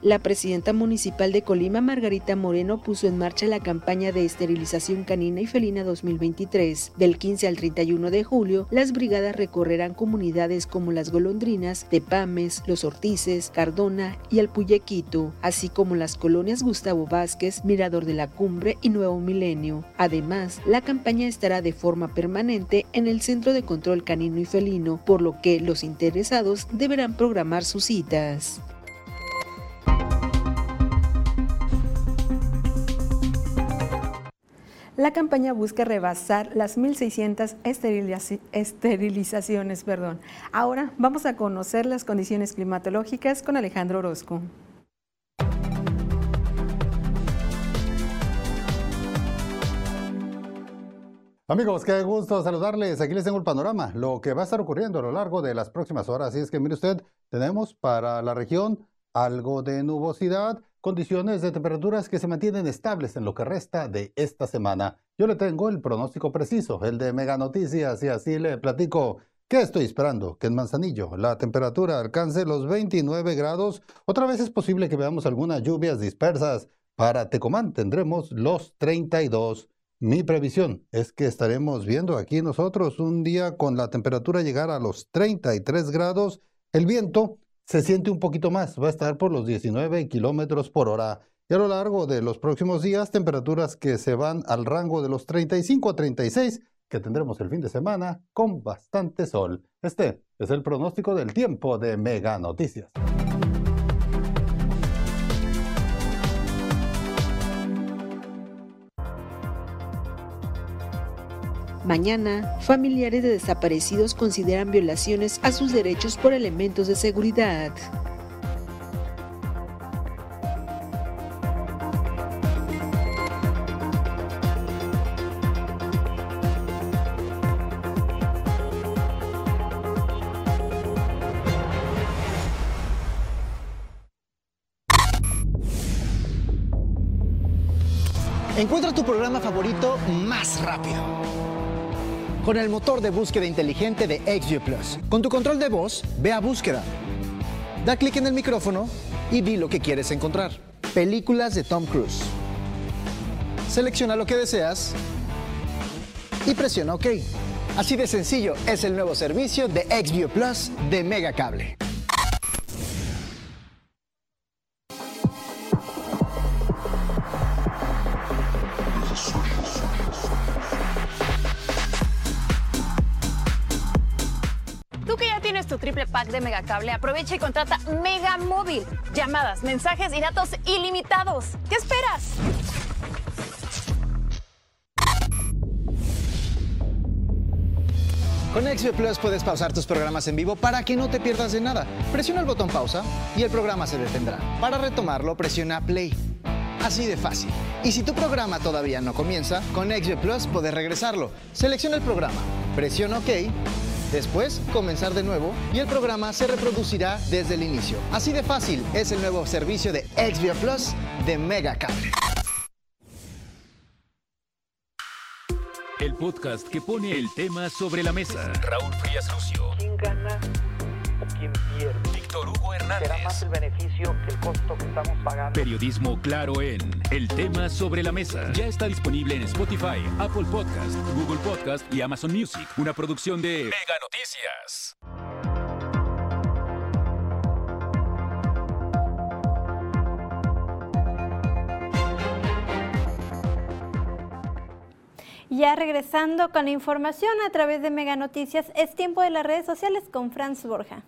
La presidenta municipal de Colima, Margarita Moreno, puso en marcha la campaña de esterilización canina y felina 2023. Del 15 al 31 de julio, las brigadas recorrerán comunidades como Las Golondrinas, Tepames, Los Ortices, Cardona y Alpuyequito, así como las colonias Gustavo Vázquez, Mirador de la Cumbre y Nuevo Milenio. Además, la campaña estará de forma permanente en el Centro de Control Canino y Felino, por lo que los interesados deberán programar sus citas. La campaña busca rebasar las 1.600 esterilizaciones. Perdón. Ahora vamos a conocer las condiciones climatológicas con Alejandro Orozco. Amigos, qué gusto saludarles. Aquí les tengo el panorama, lo que va a estar ocurriendo a lo largo de las próximas horas. Así es que mire usted, tenemos para la región algo de nubosidad, condiciones de temperaturas que se mantienen estables en lo que resta de esta semana. Yo le tengo el pronóstico preciso, el de Mega Noticias, y así le platico. ¿Qué estoy esperando? Que en Manzanillo la temperatura alcance los 29 grados. Otra vez es posible que veamos algunas lluvias dispersas. Para Tecomán tendremos los 32. Mi previsión es que estaremos viendo aquí nosotros un día con la temperatura llegar a los 33 grados. El viento se siente un poquito más, va a estar por los 19 kilómetros por hora. Y a lo largo de los próximos días, temperaturas que se van al rango de los 35 a 36 que tendremos el fin de semana con bastante sol. Este es el pronóstico del tiempo de Mega Noticias. Mañana, familiares de desaparecidos consideran violaciones a sus derechos por elementos de seguridad. Encuentra tu programa favorito más rápido con el motor de búsqueda inteligente de XView Plus. Con tu control de voz, ve a búsqueda. Da clic en el micrófono y di lo que quieres encontrar. Películas de Tom Cruise. Selecciona lo que deseas y presiona OK. Así de sencillo es el nuevo servicio de XView Plus de Megacable. De Megacable, aprovecha y contrata Mega Móvil. Llamadas, mensajes y datos ilimitados. ¿Qué esperas? Con XView Plus puedes pausar tus programas en vivo para que no te pierdas de nada. Presiona el botón pausa y el programa se detendrá. Para retomarlo, presiona play. Así de fácil. Y si tu programa todavía no comienza, con XView Plus puedes regresarlo. Selecciona el programa, presiona OK, después comenzar de nuevo y el programa se reproducirá desde el inicio. Así de fácil es el nuevo servicio de XView Plus de Megacable. El podcast que pone el tema sobre la mesa. Raúl Frías Lucio. ¿Quién gana o quién pierde? Víctor Hugo Hernández. Será más el beneficio que el costo que estamos pagando. Periodismo claro en El tema sobre la mesa. Ya está disponible en Spotify, Apple Podcast, Google Podcast y Amazon Music. Una producción de Mega Noticias. Ya regresando con la información a través de Mega Noticias, es tiempo de las redes sociales con Franz Borja.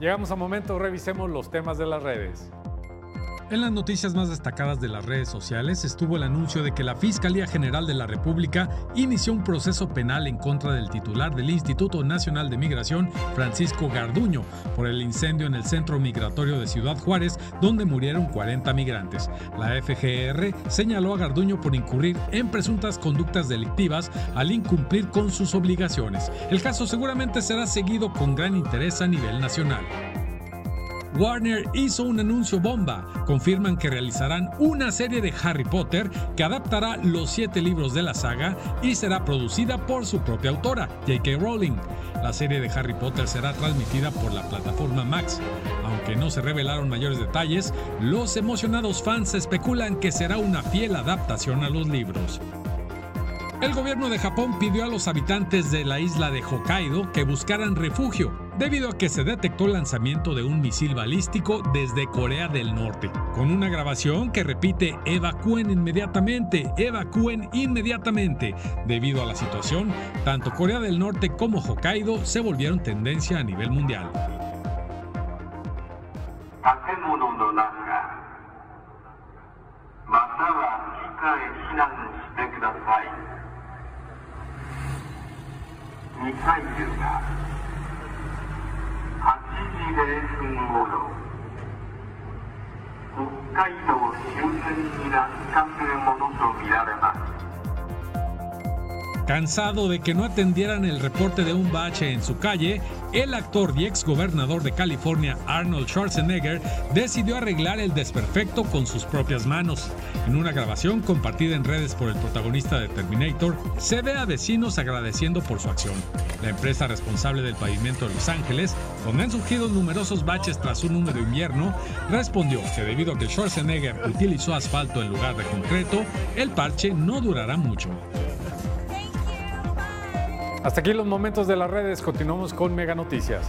Llegamos a momento, revisemos los temas de las redes. En las noticias más destacadas de las redes sociales estuvo el anuncio de que la Fiscalía General de la República inició un proceso penal en contra del titular del Instituto Nacional de Migración, Francisco Garduño, por el incendio en el centro migratorio de Ciudad Juárez, donde murieron 40 migrantes. La FGR señaló a Garduño por incurrir en presuntas conductas delictivas al incumplir con sus obligaciones. El caso seguramente será seguido con gran interés a nivel nacional. Warner hizo un anuncio bomba. Confirman que realizarán una serie de Harry Potter que adaptará los siete libros de la saga y será producida por su propia autora, J.K. Rowling. La serie de Harry Potter será transmitida por la plataforma Max. Aunque no se revelaron mayores detalles, los emocionados fans especulan que será una fiel adaptación a los libros. El gobierno de Japón pidió a los habitantes de la isla de Hokkaido que buscaran refugio, debido a que se detectó el lanzamiento de un misil balístico desde Corea del Norte, con una grabación que repite evacúen inmediatamente, evacúen inmediatamente. Debido a la situación, tanto Corea del Norte como Hokkaido se volvieron tendencia a nivel mundial. 北海道周辺に落下するものとみられます Cansado de que no atendieran el reporte de un bache en su calle, el actor y ex gobernador de California, Arnold Schwarzenegger, decidió arreglar el desperfecto con sus propias manos. En una grabación compartida en redes por el protagonista de Terminator, se ve a vecinos agradeciendo por su acción. La empresa responsable del pavimento de Los Ángeles, donde han surgido numerosos baches tras un húmedo invierno, respondió que debido a que Schwarzenegger utilizó asfalto en lugar de concreto, el parche no durará mucho. Hasta aquí los momentos de las redes. Continuamos con Mega Noticias.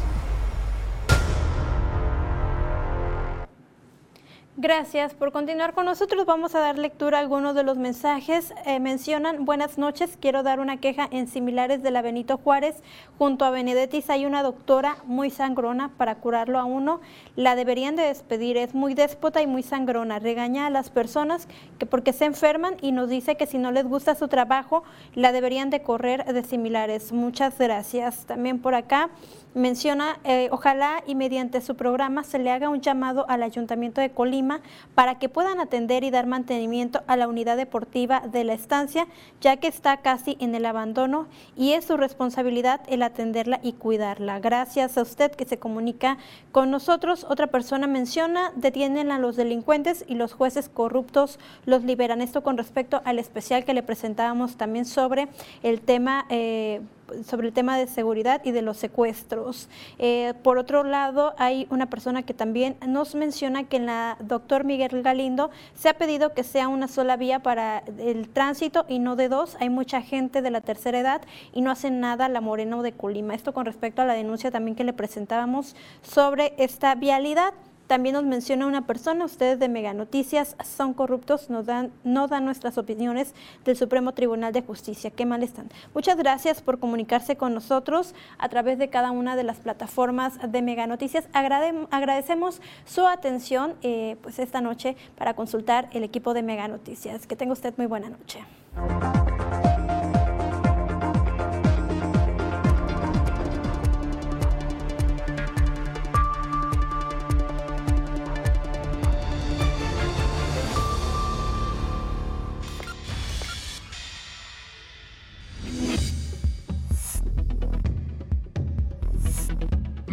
Gracias por continuar con nosotros. Vamos a dar lectura a algunos de los mensajes. Eh, mencionan, buenas noches, quiero dar una queja en similares de la Benito Juárez. Junto a Benedetis hay una doctora muy sangrona para curarlo a uno. La deberían de despedir, es muy déspota y muy sangrona. Regaña a las personas que porque se enferman y nos dice que si no les gusta su trabajo, la deberían de correr de similares. Muchas gracias. También por acá menciona, eh, ojalá y mediante su programa se le haga un llamado al Ayuntamiento de Colima para que puedan atender y dar mantenimiento a la unidad deportiva de la estancia, ya que está casi en el abandono y es su responsabilidad el atenderla y cuidarla. Gracias a usted que se comunica con nosotros. Otra persona menciona, detienen a los delincuentes y los jueces corruptos los liberan. Esto con respecto al especial que le presentábamos también sobre el tema... Eh, sobre el tema de seguridad y de los secuestros. Eh, por otro lado, hay una persona que también nos menciona que en la doctor Miguel Galindo se ha pedido que sea una sola vía para el tránsito y no de dos. Hay mucha gente de la tercera edad y no hacen nada la Moreno de Colima. Esto con respecto a la denuncia también que le presentábamos sobre esta vialidad. También nos menciona una persona, ustedes de Mega Noticias son corruptos, nos dan, no dan nuestras opiniones del Supremo Tribunal de Justicia. Qué mal están. Muchas gracias por comunicarse con nosotros a través de cada una de las plataformas de Mega Noticias. agradecemos su atención eh, pues esta noche para consultar el equipo de Mega Noticias. Que tenga usted muy buena noche.